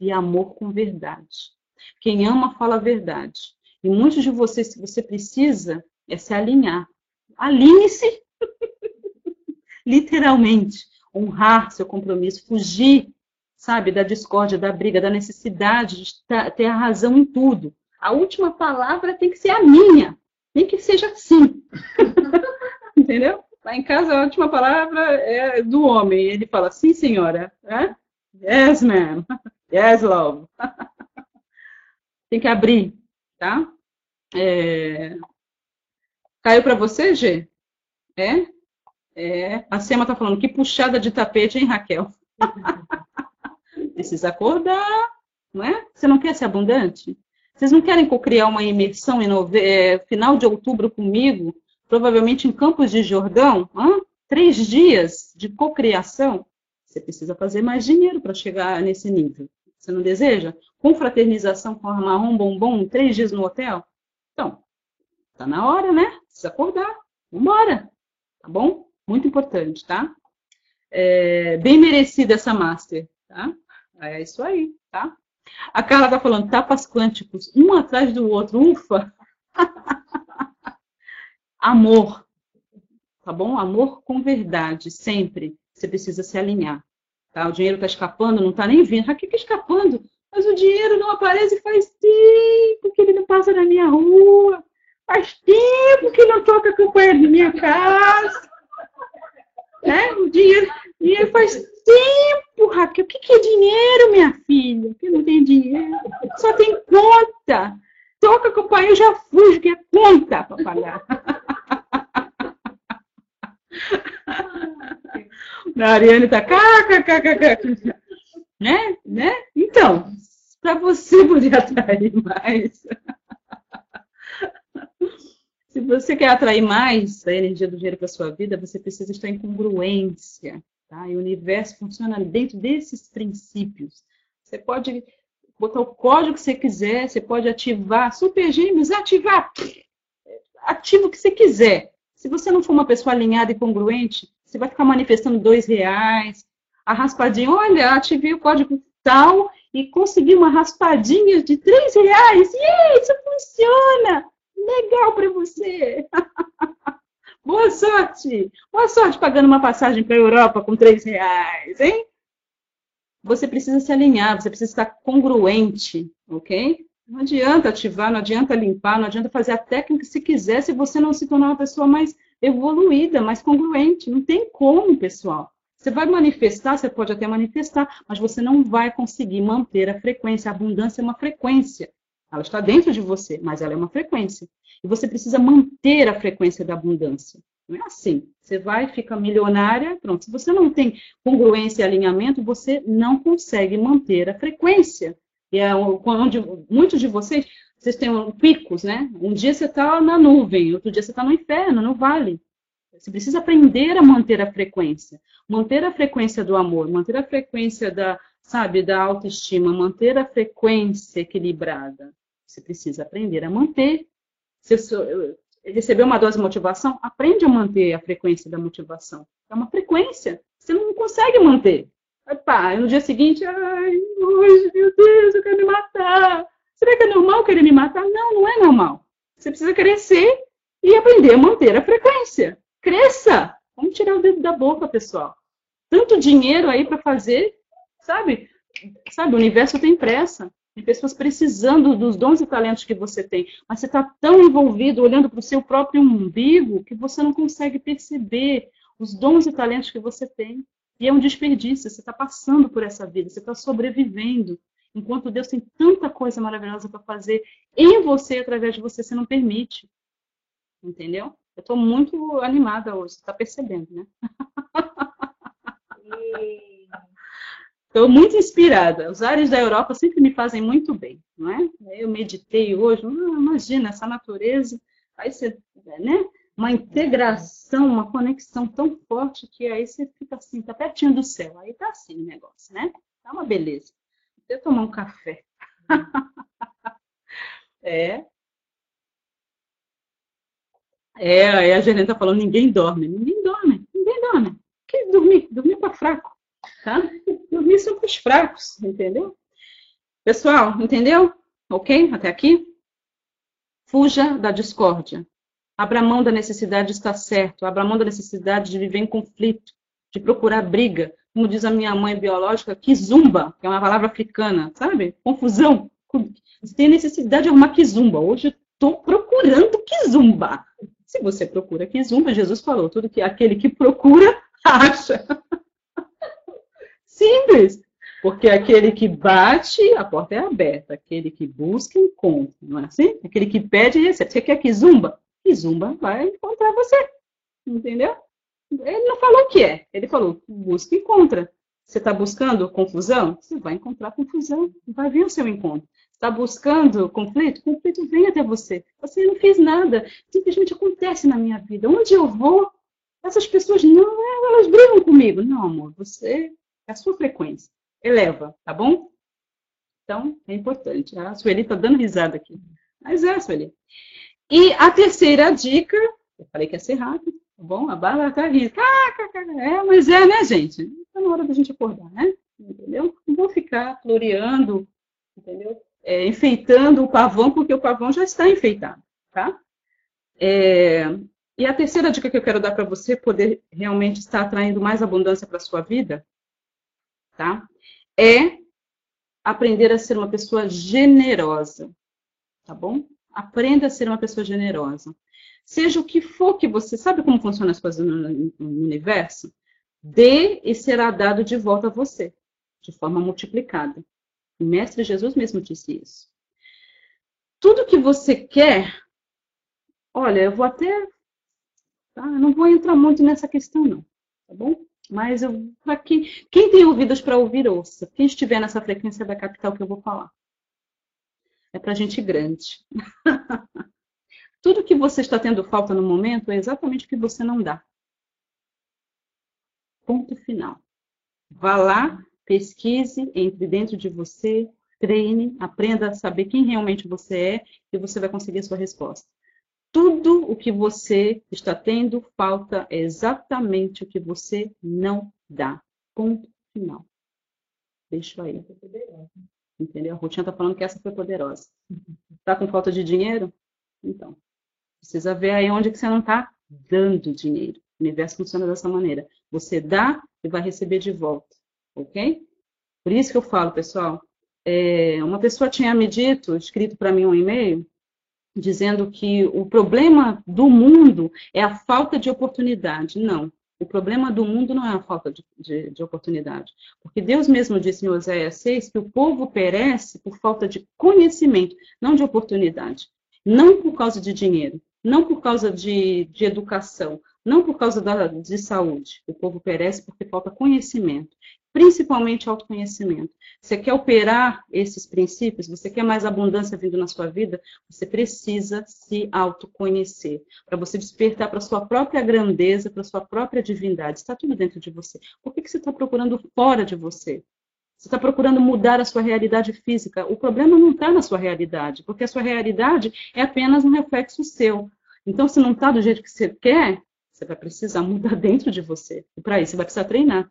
e amor com verdade. Quem ama fala a verdade. E muitos de vocês, se você precisa, é se alinhar. Alinhe-se, [LAUGHS] literalmente, honrar seu compromisso, fugir, sabe, da discórdia, da briga, da necessidade de ter a razão em tudo. A última palavra tem que ser a minha, nem que seja assim. [LAUGHS] Entendeu? Lá em casa, a última palavra é do homem. Ele fala, sim, senhora. É? Yes, ma'am. [LAUGHS] Yes, love. [LAUGHS] tem que abrir, tá? É... Caiu para você, G? É? É. A Sema tá falando, que puxada de tapete, hein, Raquel? Precisa acordar, não é? Você não quer ser abundante? Vocês não querem criar uma imersão em nove... é, final de outubro comigo, provavelmente em Campos de Jordão? Hã? Três dias de cocriação? Você precisa fazer mais dinheiro para chegar nesse nível. Você não deseja? Confraternização com a marrom bombom, três dias no hotel? Então, tá na hora, né? Precisa acordar. Vambora. Tá bom? Muito importante, tá? É, bem merecida essa master, tá? É isso aí, tá? A Carla tá falando tapas quânticos, um atrás do outro, ufa! [LAUGHS] Amor, tá bom? Amor com verdade, sempre. Você precisa se alinhar. Tá? O dinheiro está escapando, não está nem vindo. Ah, que, que escapando? Mas o dinheiro não aparece faz tempo que ele não passa na minha rua. Faz tempo que não toca a campanha na minha casa. Né? O dinheiro, dinheiro faz tempo, Raquel. O que, que é dinheiro, minha filha? Que não tem dinheiro. Só tem conta. Toca a campanha, eu já fui, que é conta para pagar. A Ariane tá kkkk. Né? Né? Então, para você poder atrair mais. Se você quer atrair mais a energia do dinheiro para sua vida, você precisa estar em congruência. Tá? E o universo funciona dentro desses princípios. Você pode botar o código que você quiser, você pode ativar super gêmeos, ativar, ativa o que você quiser. Se você não for uma pessoa alinhada e congruente, você vai ficar manifestando dois reais, a raspadinha, olha, ativei o código tal e consegui uma raspadinha de três reais. E isso funciona! Legal para você! [LAUGHS] Boa sorte! Boa sorte pagando uma passagem para a Europa com três reais, hein? Você precisa se alinhar, você precisa estar congruente, ok? Não adianta ativar, não adianta limpar, não adianta fazer a técnica se quiser, se você não se tornar uma pessoa mais evoluída, mais congruente. Não tem como, pessoal. Você vai manifestar, você pode até manifestar, mas você não vai conseguir manter a frequência. A abundância é uma frequência. Ela está dentro de você, mas ela é uma frequência. E você precisa manter a frequência da abundância. Não é assim. Você vai, fica milionária, pronto. Se você não tem congruência e alinhamento, você não consegue manter a frequência. E é onde muitos de vocês vocês têm picos, né? Um dia você está na nuvem, outro dia você está no inferno, no vale. Você precisa aprender a manter a frequência, manter a frequência do amor, manter a frequência da, sabe, da autoestima, manter a frequência equilibrada. Você precisa aprender a manter. Você recebeu uma dose de motivação, aprende a manter a frequência da motivação. É uma frequência. Você não consegue manter. Pá, no dia seguinte, ai, hoje, meu Deus, eu quero me matar. Será que é normal querer me matar? Não, não é normal. Você precisa crescer e aprender a manter a frequência. Cresça! Vamos tirar o dedo da boca, pessoal. Tanto dinheiro aí para fazer, sabe? Sabe, o universo tem pressa. Tem pessoas precisando dos dons e talentos que você tem, mas você está tão envolvido olhando para o seu próprio umbigo que você não consegue perceber os dons e talentos que você tem. E é um desperdício, você está passando por essa vida, você está sobrevivendo. Enquanto Deus tem tanta coisa maravilhosa para fazer em você, através de você, você não permite. Entendeu? Eu estou muito animada hoje, você está percebendo, né? [LAUGHS] Estou muito inspirada. Os ares da Europa sempre me fazem muito bem, não é? Eu meditei hoje, ah, imagina essa natureza, aí você, né? Uma integração, uma conexão tão forte que aí você fica assim, tá pertinho do céu. Aí tá assim o negócio, né? Tá uma beleza. Até tomar um café. [LAUGHS] é. É, aí a gerente tá falando, ninguém dorme. Ninguém dorme, ninguém dorme. Que dormir? Dormir para fraco, tá? Dormir são para os fracos, entendeu? Pessoal, entendeu? Ok? Até aqui? Fuja da discórdia. Abra mão da necessidade de estar certo. Abra mão da necessidade de viver em conflito, de procurar briga. Como diz a minha mãe biológica, kizumba, que é uma palavra africana, sabe? Confusão. Você tem necessidade de arrumar kizumba. Hoje estou procurando kizumba. Se você procura kizumba, Jesus falou, tudo que aquele que procura, [LAUGHS] acha. Simples. Porque aquele que bate, a porta é aberta. Aquele que busca, encontra. Não é assim? Aquele que pede, recebe. Você quer que zumba? Que zumba vai encontrar você. Entendeu? Ele não falou o que é. Ele falou, busca e encontra. Você está buscando confusão? Você vai encontrar confusão. Vai vir o seu encontro. Está buscando conflito? Conflito vem até você. Você não fez nada. Simplesmente acontece na minha vida. Onde eu vou, essas pessoas não, elas brigam comigo. Não, amor, você a sua frequência. Eleva, tá bom? Então, é importante. A Sueli está dando risada aqui. Mas é, Sueli. E a terceira dica, eu falei que ia ser rápido, tá bom? A Bárbara tá rindo. É, mas é, né, gente? Está na hora da gente acordar, né? Entendeu? Não vou ficar floreando, entendeu? É, enfeitando o pavão, porque o pavão já está enfeitado, tá? É, e a terceira dica que eu quero dar para você poder realmente estar atraindo mais abundância para sua vida tá? É aprender a ser uma pessoa generosa, tá bom? Aprenda a ser uma pessoa generosa. Seja o que for que você sabe como funcionam as coisas no, no universo, dê e será dado de volta a você, de forma multiplicada. O mestre Jesus mesmo disse isso. Tudo que você quer, olha, eu vou até, tá? não vou entrar muito nessa questão não, tá bom? Mas eu, quem, quem tem ouvidos para ouvir, ouça. Quem estiver nessa frequência da capital que eu vou falar. É para gente grande. [LAUGHS] Tudo que você está tendo falta no momento é exatamente o que você não dá. Ponto final. Vá lá, pesquise, entre dentro de você, treine, aprenda a saber quem realmente você é e você vai conseguir a sua resposta. Tudo o que você está tendo falta é exatamente o que você não dá. Ponto final. Deixa aí. Entendeu? A Rutinha está falando que essa foi poderosa. Está com falta de dinheiro? Então, precisa ver aí onde que você não está dando dinheiro. O universo funciona dessa maneira. Você dá e vai receber de volta. Ok? Por isso que eu falo, pessoal, é, uma pessoa tinha me dito, escrito para mim um e-mail, dizendo que o problema do mundo é a falta de oportunidade. Não. O problema do mundo não é a falta de, de, de, oportunidade. Porque Deus mesmo disse em Oséias 6 que o povo perece por falta de conhecimento, não de oportunidade. Não por causa de dinheiro, não por causa de, de educação, não por causa da, de saúde. O povo perece porque falta conhecimento principalmente autoconhecimento. Você quer operar esses princípios, você quer mais abundância vindo na sua vida, você precisa se autoconhecer, para você despertar para sua própria grandeza, para sua própria divindade. Está tudo dentro de você. Por que, que você está procurando fora de você? Você está procurando mudar a sua realidade física. O problema não está na sua realidade, porque a sua realidade é apenas um reflexo seu. Então, se não está do jeito que você quer, você vai precisar mudar [LAUGHS] dentro de você. E para isso, você vai precisar treinar.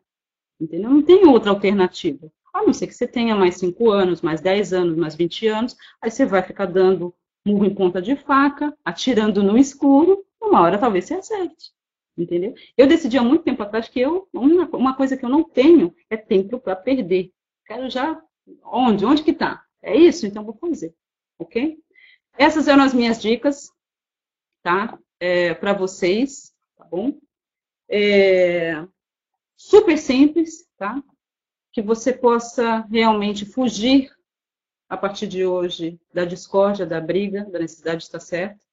Entendeu? Não tem outra alternativa. A não ser que você tenha mais 5 anos, mais 10 anos, mais 20 anos, aí você vai ficar dando murro em ponta de faca, atirando no escuro, uma hora talvez você acerte. Entendeu? Eu decidi há muito tempo atrás que eu, uma, uma coisa que eu não tenho é tempo para perder. Quero já. Onde? Onde que está? É isso? Então vou fazer, ok? Essas eram as minhas dicas, tá? É, para vocês, tá bom? É, super simples, tá? Que você possa realmente fugir a partir de hoje da discórdia, da briga, da necessidade de estar certo,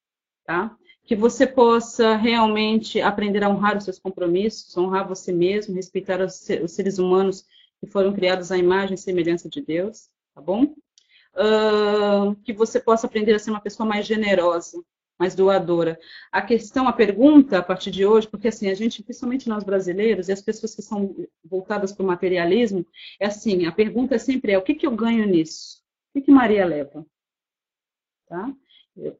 tá? Que você possa realmente aprender a honrar os seus compromissos, honrar você mesmo, respeitar os seres humanos que foram criados à imagem e semelhança de Deus, tá bom? Uh, que você possa aprender a ser uma pessoa mais generosa, mais doadora. A questão, a pergunta a partir de hoje, porque assim, a gente, principalmente nós brasileiros e as pessoas que são voltadas para o materialismo, é assim, a pergunta sempre é, o que, que eu ganho nisso? O que Maria leva? Tá?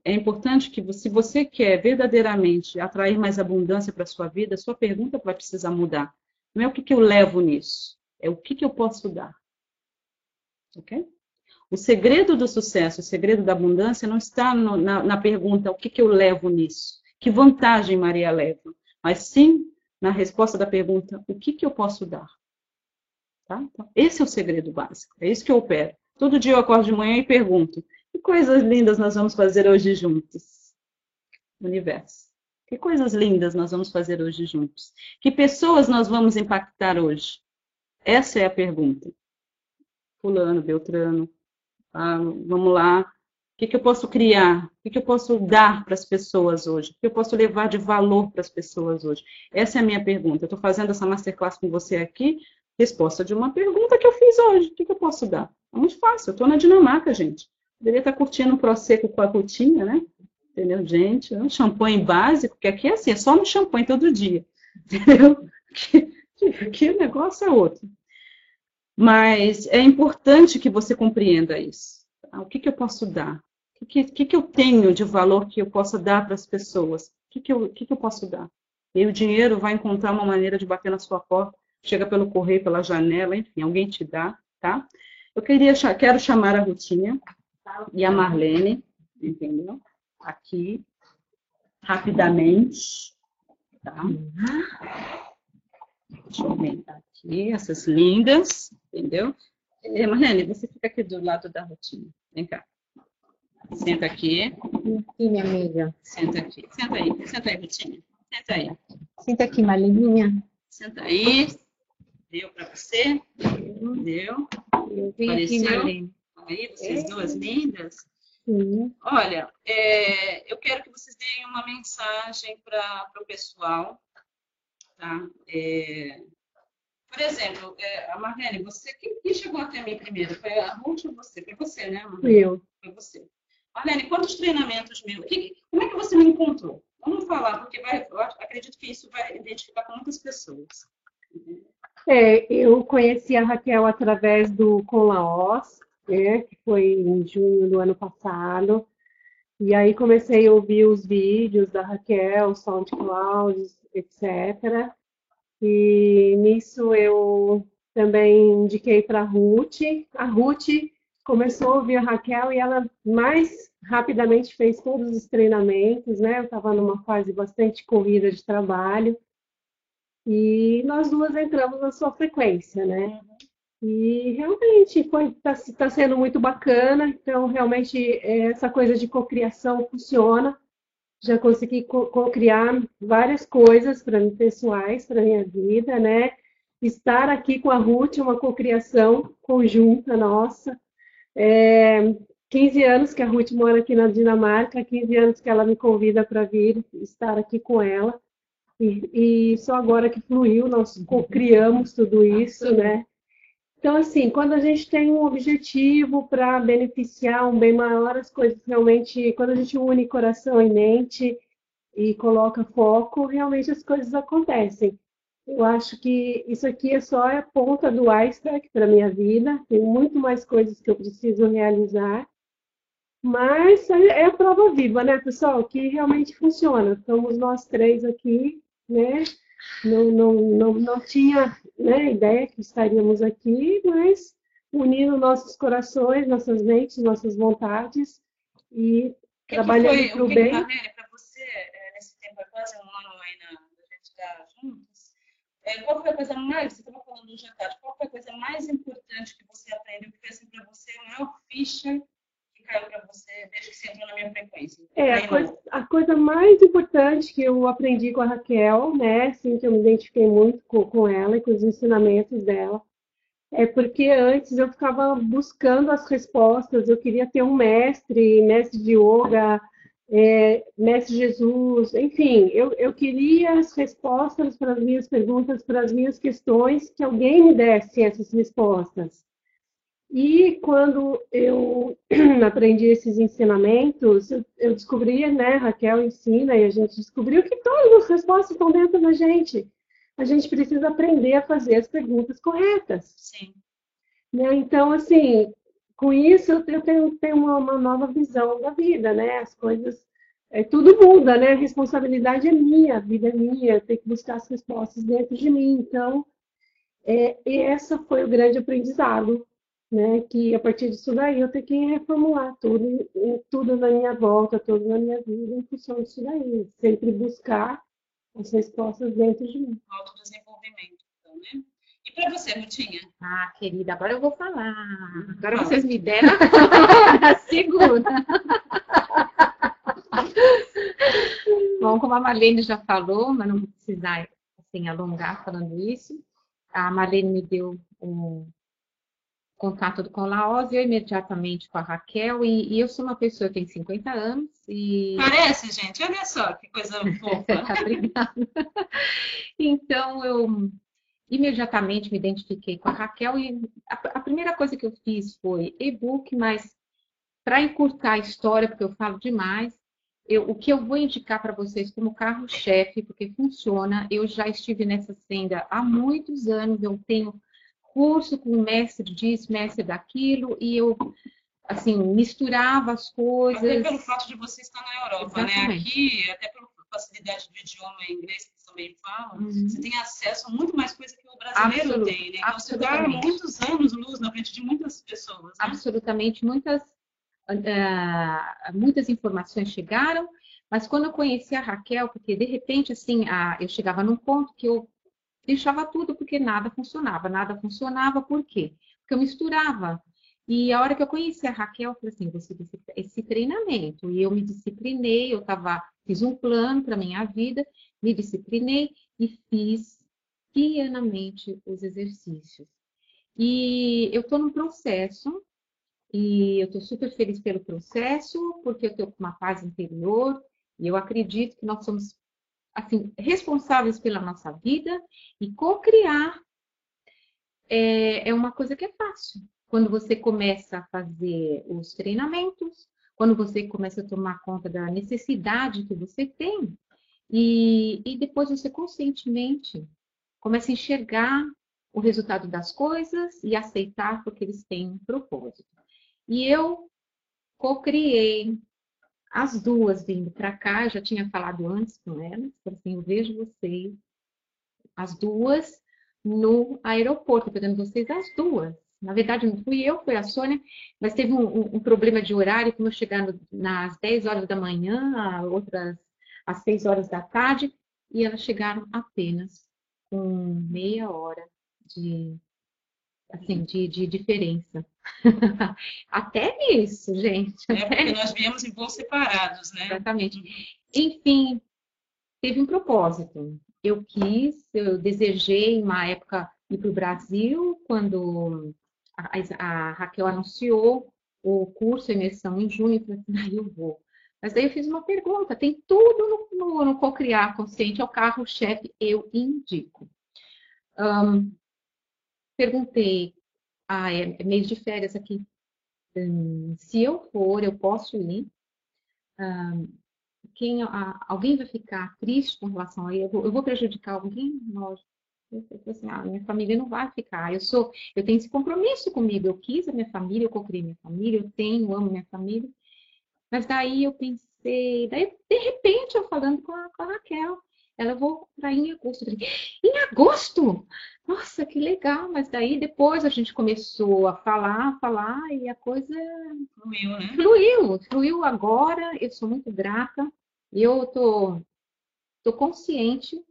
É importante que, se você quer verdadeiramente atrair mais abundância para a sua vida, sua pergunta vai precisar mudar. Não é o que, que eu levo nisso, é o que, que eu posso dar. Ok? O segredo do sucesso, o segredo da abundância não está no, na, na, pergunta o que, que eu levo nisso, que vantagem Maria leva, mas sim na resposta da pergunta o que, que eu posso dar. Tá? Então, esse é o segredo básico, é isso que eu opero. Todo dia eu acordo de manhã e pergunto: que coisas lindas nós vamos fazer hoje juntos? Universo. Que coisas lindas nós vamos fazer hoje juntos? Que pessoas nós vamos impactar hoje? Essa é a pergunta. Fulano, Beltrano, ah, vamos lá. O que, que eu posso criar? O que, que eu posso dar para as pessoas hoje? O que eu posso levar de valor para as pessoas hoje? Essa é a minha pergunta. Eu estou fazendo essa masterclass com você aqui, resposta de uma pergunta que eu fiz hoje. O que, que eu posso dar? É muito fácil. Eu estou na Dinamarca, gente. Poderia estar curtindo um prosecco com a rotina, né? Entendeu, gente? Um champanhe básico, que aqui é assim, é só no champanhe todo dia. [LAUGHS] Entendeu? Aqui, aqui o negócio é outro. Mas é importante que você compreenda isso. Tá? O que, que eu posso dar? O que, que, que eu tenho de valor que eu possa dar para as pessoas? O que, que, eu, que, que eu posso dar? E o dinheiro vai encontrar uma maneira de bater na sua porta, chega pelo correio, pela janela, enfim, alguém te dá, tá? Eu queria, quero chamar a Rutinha e a Marlene, entendeu? Aqui, rapidamente, tá? Deixa eu aumentar aqui, essas lindas, entendeu? É, Marlene, você fica aqui do lado da Rutinha. Vem cá. Senta aqui. Aqui, minha amiga. Senta aqui. Senta aí. Senta aí, Rutinha. Senta aí. Senta aqui, Marleninha. Senta aí. Deu para você? Deu. Eu vim Apareceu? aqui, Aí, vocês é. duas lindas. Sim. Olha, é, eu quero que vocês deem uma mensagem para o pessoal. Tá? É, por exemplo, é, a Marlene, você, quem, quem, chegou até mim primeiro? Foi a Ruth ou você? Foi você, né, Marlene? Eu. Foi você. Marlene, quantos treinamentos meus? Que, como é que você me encontrou? Vamos falar, porque vai, eu acredito que isso vai identificar com muitas pessoas. É, eu conheci a Raquel através do Com Laos, né, que foi em junho do ano passado. E aí comecei a ouvir os vídeos da Raquel, SoundCloud, etc. E nisso eu também indiquei para a Ruth. A Ruth começou a ouvir a Raquel e ela mais rapidamente fez todos os treinamentos, né? Eu estava numa fase bastante corrida de trabalho. E nós duas entramos na sua frequência, né? E realmente está tá sendo muito bacana. Então, realmente, essa coisa de cocriação funciona. Já consegui co-criar várias coisas para mim, pessoais, para minha vida, né? Estar aqui com a Ruth, uma cocriação conjunta nossa. É, 15 anos que a Ruth mora aqui na Dinamarca, 15 anos que ela me convida para vir estar aqui com ela. E, e só agora que fluiu, nós criamos tudo isso, né? Então, assim, quando a gente tem um objetivo para beneficiar um bem maior, as coisas realmente, quando a gente une coração e mente e coloca foco, realmente as coisas acontecem. Eu acho que isso aqui é só a ponta do iceberg para minha vida. Tem muito mais coisas que eu preciso realizar. Mas é a prova viva, né, pessoal? Que realmente funciona. Estamos nós três aqui né? Não, não, não, não tinha né, ideia que estaríamos aqui, mas unindo nossos corações, nossas mentes, nossas vontades e que trabalhando para o bem. para você, é, nesse tempo, é quase um ano aí na, a gente está juntos, é, qual foi a coisa mais, você estava falando do jantar, qual foi a coisa mais importante que você aprendeu, que foi assim para você a maior ficha que caiu para você desde que você entrou na minha frequência? É, a coisa, a coisa, mais importante que eu aprendi com a Raquel, né, assim, que eu me identifiquei muito com, com ela e com os ensinamentos dela, é porque antes eu ficava buscando as respostas, eu queria ter um mestre, mestre de yoga, é, Mestre Jesus, enfim, eu, eu queria as respostas para as minhas perguntas, para as minhas questões, que alguém me desse essas respostas. E quando eu [CLEARS THROAT] aprendi esses ensinamentos, eu, descobri, né, Raquel ensina, e a gente descobriu que todas as respostas estão dentro da gente. A gente precisa aprender a fazer as perguntas corretas. Sim. Né? Então, assim, com isso eu tenho, tenho uma, uma, nova visão da vida, né? As coisas, é, tudo muda, né? A responsabilidade é minha, a vida é minha, eu tenho que buscar as respostas dentro de mim. Então, é, essa foi o grande aprendizado, né? Que a partir disso daí eu tenho que reformular tudo, tudo na minha volta, tudo na minha vida em função disso daí. Sempre buscar as respostas dentro de mim. Autodesenvolvimento, então, né? E para você, Mutinha? Ah, querida, agora eu vou falar. Agora vocês me deram a [LAUGHS] segunda. [LAUGHS] Bom, como a Marlene já falou, mas não vou precisar assim, alongar falando isso, a Marlene me deu um contato com a Laós e eu imediatamente com a Raquel. E, e, eu sou uma pessoa que tem 50 anos e... Parece, gente. Olha só que coisa [LAUGHS] fofa. [LAUGHS] Obrigada. então, eu imediatamente me identifiquei com a Raquel e a, a primeira coisa que eu fiz foi e-book, mas para encurtar a história, porque eu falo demais, eu, o que eu vou indicar para vocês como carro-chefe, porque funciona, eu já estive nessa senda há muitos anos, eu tenho curso com mestre disso, mestre daquilo, e eu assim, misturava as coisas. Até pelo fato de você estar na Europa, né? Exatamente. né? Aqui, até pela facilidade do idioma inglês, também falam, uhum. você tem acesso a muito mais coisa que o brasileiro Absolut, tem, né? Então você está muitos anos luz na frente de muitas pessoas. Né? Absolutamente, muitas, uh, muitas informações chegaram, mas quando eu conheci a Raquel, porque de repente, assim, uh, eu chegava num ponto que eu deixava tudo porque nada funcionava. Nada funcionava, por quê? Porque eu misturava. E a hora que eu conheci a Raquel, eu falei assim, você esse treinamento. E eu me disciplinei, eu tava, fiz um plano para minha vida me disciplinei e fiz pianamente os exercícios. E eu estou num processo, e eu estou super feliz pelo processo, porque eu estou com uma paz interior, e eu acredito que nós somos assim, responsáveis pela nossa vida e co-criar é, é uma coisa que é fácil. Quando você começa a fazer os treinamentos, quando você começa a tomar conta da necessidade que você tem, e, e depois você conscientemente começa a enxergar o resultado das coisas e aceitar porque eles têm um propósito. E eu co-criei as duas vindo para cá, já tinha falado antes com elas, assim, eu vejo vocês, as duas, no aeroporto, pegando vocês as duas. Na verdade, não fui eu, foi a Sônia, mas teve um, um, um problema de horário, como eu chegar no, nas 10 horas da manhã, outras às seis horas da tarde, e elas chegaram apenas com meia hora de, assim, de, de diferença. [LAUGHS] Até nisso, gente. É porque nós viemos em voos separados, né? Exatamente. Enfim, teve um propósito. Eu quis, eu desejei, uma época, ir para o Brasil, quando a, a, Raquel anunciou o curso Imersão em junho, eu falei assim, ah, eu vou. Mas daí eu fiz uma pergunta, tem tudo no, no, no Cocriar Consciente, é o carro-chefe, eu indico. Um, perguntei, ah, é, é mês de férias aqui, um, se eu for, eu posso ir? Quem, a, alguém vai ficar triste com relação a eu eu vou prejudicar alguém? Lógico. Eu assim, ah, minha família não vai ficar. Eu sou, eu tenho esse compromisso comigo. Eu quis a minha família, eu cocriei minha família, eu tenho, amo minha família. Mas daí eu pensei, daí de repente eu falando com a, com a Raquel, ela vou para em agosto. Eu falei, em agosto? Nossa, que legal! Mas daí depois a gente começou a falar, a falar e a coisa fluiu, né? Fluiu, fluiu agora. Eu sou muito grata. Eu tô, tô consciente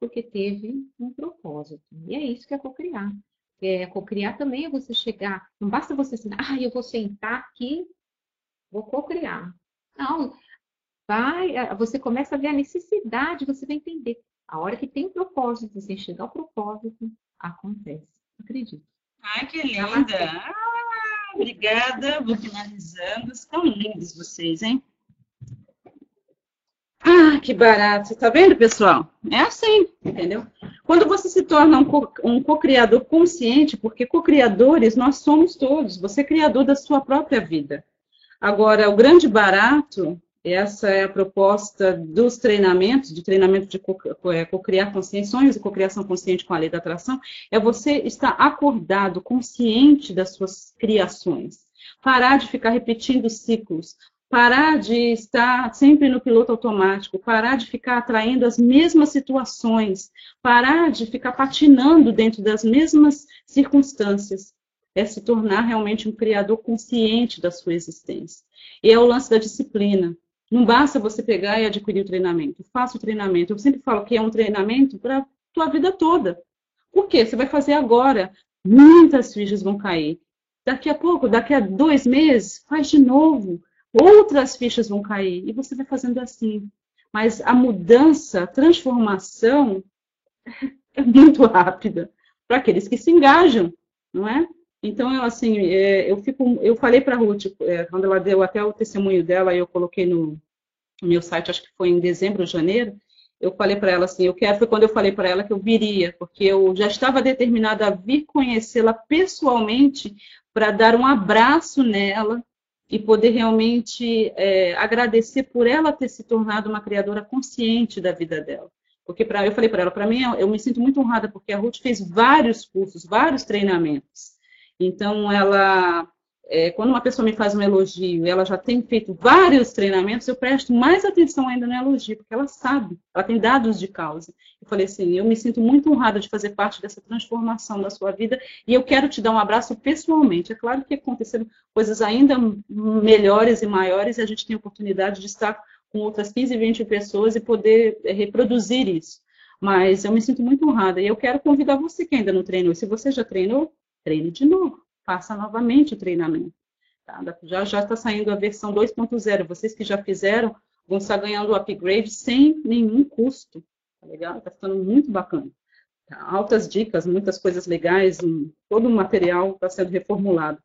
porque teve um propósito. E é isso que é cocriar. É, cocriar também é você chegar, não basta você assim, ah, eu vou sentar aqui, vou cocriar. Não, vai, é, você começa a ver a necessidade, você vai entender. A hora que tem propósito, você chegar ao propósito, acontece. Acredito. Ai, que linda! Ah, obrigada, vou finalizando. Estão lindos vocês, hein? Ah, que barato. Tá vendo, pessoal? É assim, entendeu? Quando você se torna um co-criador consciente, porque co-criadores nós somos todos, você é criador da sua própria vida. Agora, o grande barato, essa é a proposta dos treinamentos, de treinamento de é, co-criar consciência, sonhos e co-criação consciente com a lei da atração, é você estar acordado, consciente das suas criações. Parar de ficar repetindo ciclos, parar de estar sempre no piloto automático, parar de ficar atraindo as mesmas situações, parar de ficar patinando dentro das mesmas circunstâncias, é se tornar realmente um criador consciente da sua existência. E é o lance da disciplina. Não basta você pegar e adquirir o treinamento. Faça o treinamento. Eu sempre falo que é um treinamento para a tua vida toda. Por quê? Você vai fazer agora. Muitas fichas vão cair. Daqui a pouco, daqui a dois meses, faz de novo outras fichas vão cair e você vai fazendo assim. Mas a mudança, a transformação [LAUGHS] é muito rápida para aqueles que se engajam, não é? Então, eu, assim, é, eu fico, eu falei para a Ruth, é, quando ela deu até o testemunho dela, eu coloquei no, meu site, acho que foi em dezembro ou janeiro, eu falei para ela assim, eu quero, foi quando eu falei para ela que eu viria, porque eu já estava determinada a vir conhecê-la pessoalmente para dar um abraço nela, e poder realmente é, agradecer por ela ter se tornado uma criadora consciente da vida dela. Porque pra, eu falei para ela, para mim, eu me sinto muito honrada, porque a Ruth fez vários cursos, vários treinamentos. Então, ela é, quando uma pessoa me faz um elogio ela já tem feito vários treinamentos, eu presto mais atenção ainda no elogio, porque ela sabe, ela tem dados de causa. Eu falei assim, eu me sinto muito honrada de fazer parte dessa transformação da sua vida e eu quero te dar um abraço pessoalmente. É claro que aconteceram coisas ainda melhores e maiores e a gente tem a oportunidade de estar com outras 15, 20 pessoas e poder é, reproduzir isso. Mas eu me sinto muito honrada e eu quero convidar você que ainda não treinou. Se você já treinou, treine de novo faça novamente o treinamento. Tá? Já já está saindo a versão 2.0. Vocês que já fizeram vão estar ganhando o upgrade sem nenhum custo. Tá legal? Está ficando muito bacana. Tá? Altas dicas, muitas coisas legais, um, todo o material está sendo reformulado.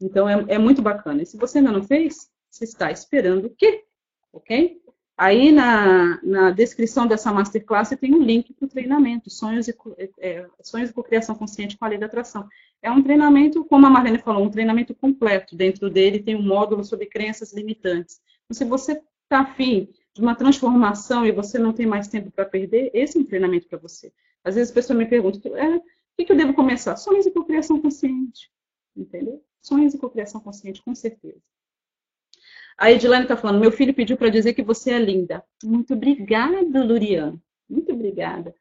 Então é, é muito bacana. E se você ainda não fez, você está esperando o quê? Ok? Aí na, na descrição dessa masterclass tem um link para o treinamento, sonhos e, é, sonhos e cocriação consciente com a lei da atração. É um treinamento, como a Marlene falou, um treinamento completo. Dentro dele tem um módulo sobre crenças limitantes. Então, se você está afim de uma transformação e você não tem mais tempo para perder, esse é um treinamento para você. Às vezes a pessoa me pergunta, é, o que, que eu devo começar? Sonhos e cocriação consciente. Entendeu? Sonhos e cocriação consciente, com certeza. A Edilane está falando, meu filho pediu para dizer que você é linda. Muito obrigada, Lurian. Muito obrigada.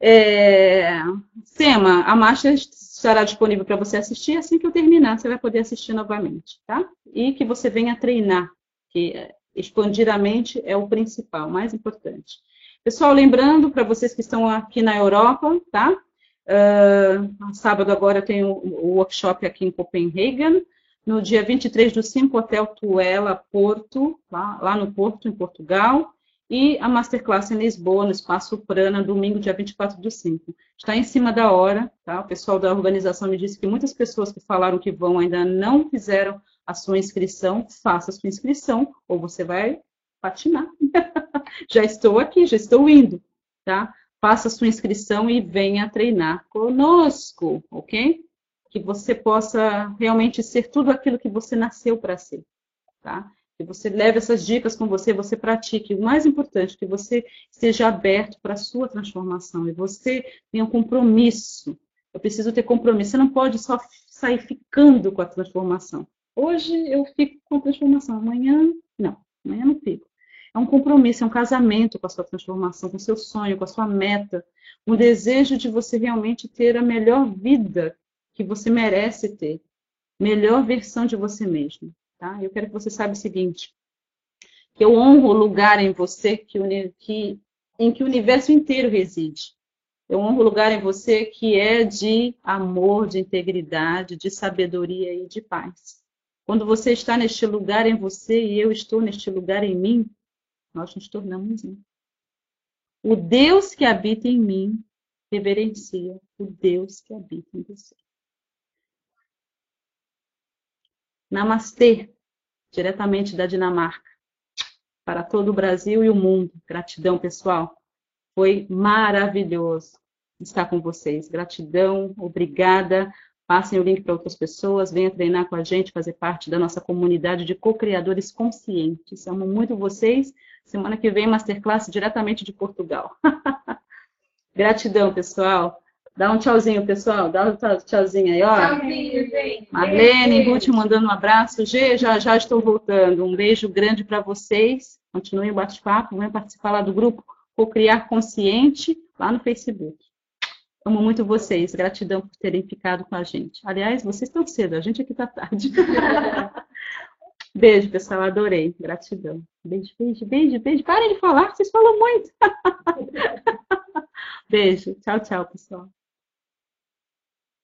É... Sema, a marcha estará disponível para você assistir assim que eu terminar, você vai poder assistir novamente, tá? E que você venha treinar, que expandir a mente é o principal, mais importante. Pessoal, lembrando para vocês que estão aqui na Europa, tá? Uh, sábado agora tem o, o workshop aqui em Copenhagen, no dia 23 do 5, Hotel Tuela, Porto, lá, lá, no Porto, em Portugal, e a Masterclass em Lisboa, no Espaço Prana, domingo, dia 24 do 5. Está em cima da hora, tá? O pessoal da organização me disse que muitas pessoas que falaram que vão ainda não fizeram a sua inscrição, faça a sua inscrição, ou você vai patinar. [LAUGHS] já estou aqui, já estou indo, tá? Faça a sua inscrição e venha treinar conosco, ok? Que você possa realmente ser tudo aquilo que você nasceu para ser, tá? Que você leve essas dicas com você, você pratique. O mais importante, que você esteja aberto para a sua transformação e você tenha um compromisso. Eu preciso ter compromisso. Você não pode só sair ficando com a transformação. Hoje eu fico com a transformação, amanhã não, amanhã não fico. É um compromisso, é um casamento com a sua transformação, com o seu sonho, com a sua meta, um desejo de você realmente ter a melhor vida que você merece ter. Melhor versão de você mesmo. Tá? Eu quero que você saiba o seguinte: que eu honro o lugar em você que, que em que o universo inteiro reside. Eu honro o lugar em você que é de amor, de integridade, de sabedoria e de paz. Quando você está neste lugar em você e eu estou neste lugar em mim, nós nos tornamos um. O Deus que habita em mim reverencia o Deus que habita em você. Namastê, diretamente da Dinamarca, para todo o Brasil e o mundo. Gratidão, pessoal. Foi maravilhoso estar com vocês. Gratidão, obrigada. Passem o link para outras pessoas, venham treinar com a gente, fazer parte da nossa comunidade de co-criadores conscientes. Amo muito vocês. Semana que vem, Masterclass diretamente de Portugal. [LAUGHS] Gratidão, pessoal. Dá um tchauzinho, pessoal. Dá um tchauzinho aí, ó. Tchauzinho, gente. Marlene, Ruth mandando um abraço. G, já já estou voltando. Um beijo grande para vocês. Continuem o bate-papo. Venham participar lá do grupo Co-Criar Consciente, lá no Facebook. Amo muito vocês. Gratidão por terem ficado com a gente. Aliás, vocês estão cedo, a gente aqui está tarde. [LAUGHS] beijo, pessoal. Adorei. Gratidão. Beijo, beijo, beijo, beijo. Parem de falar, vocês falam muito. [LAUGHS] beijo. Tchau, tchau, pessoal.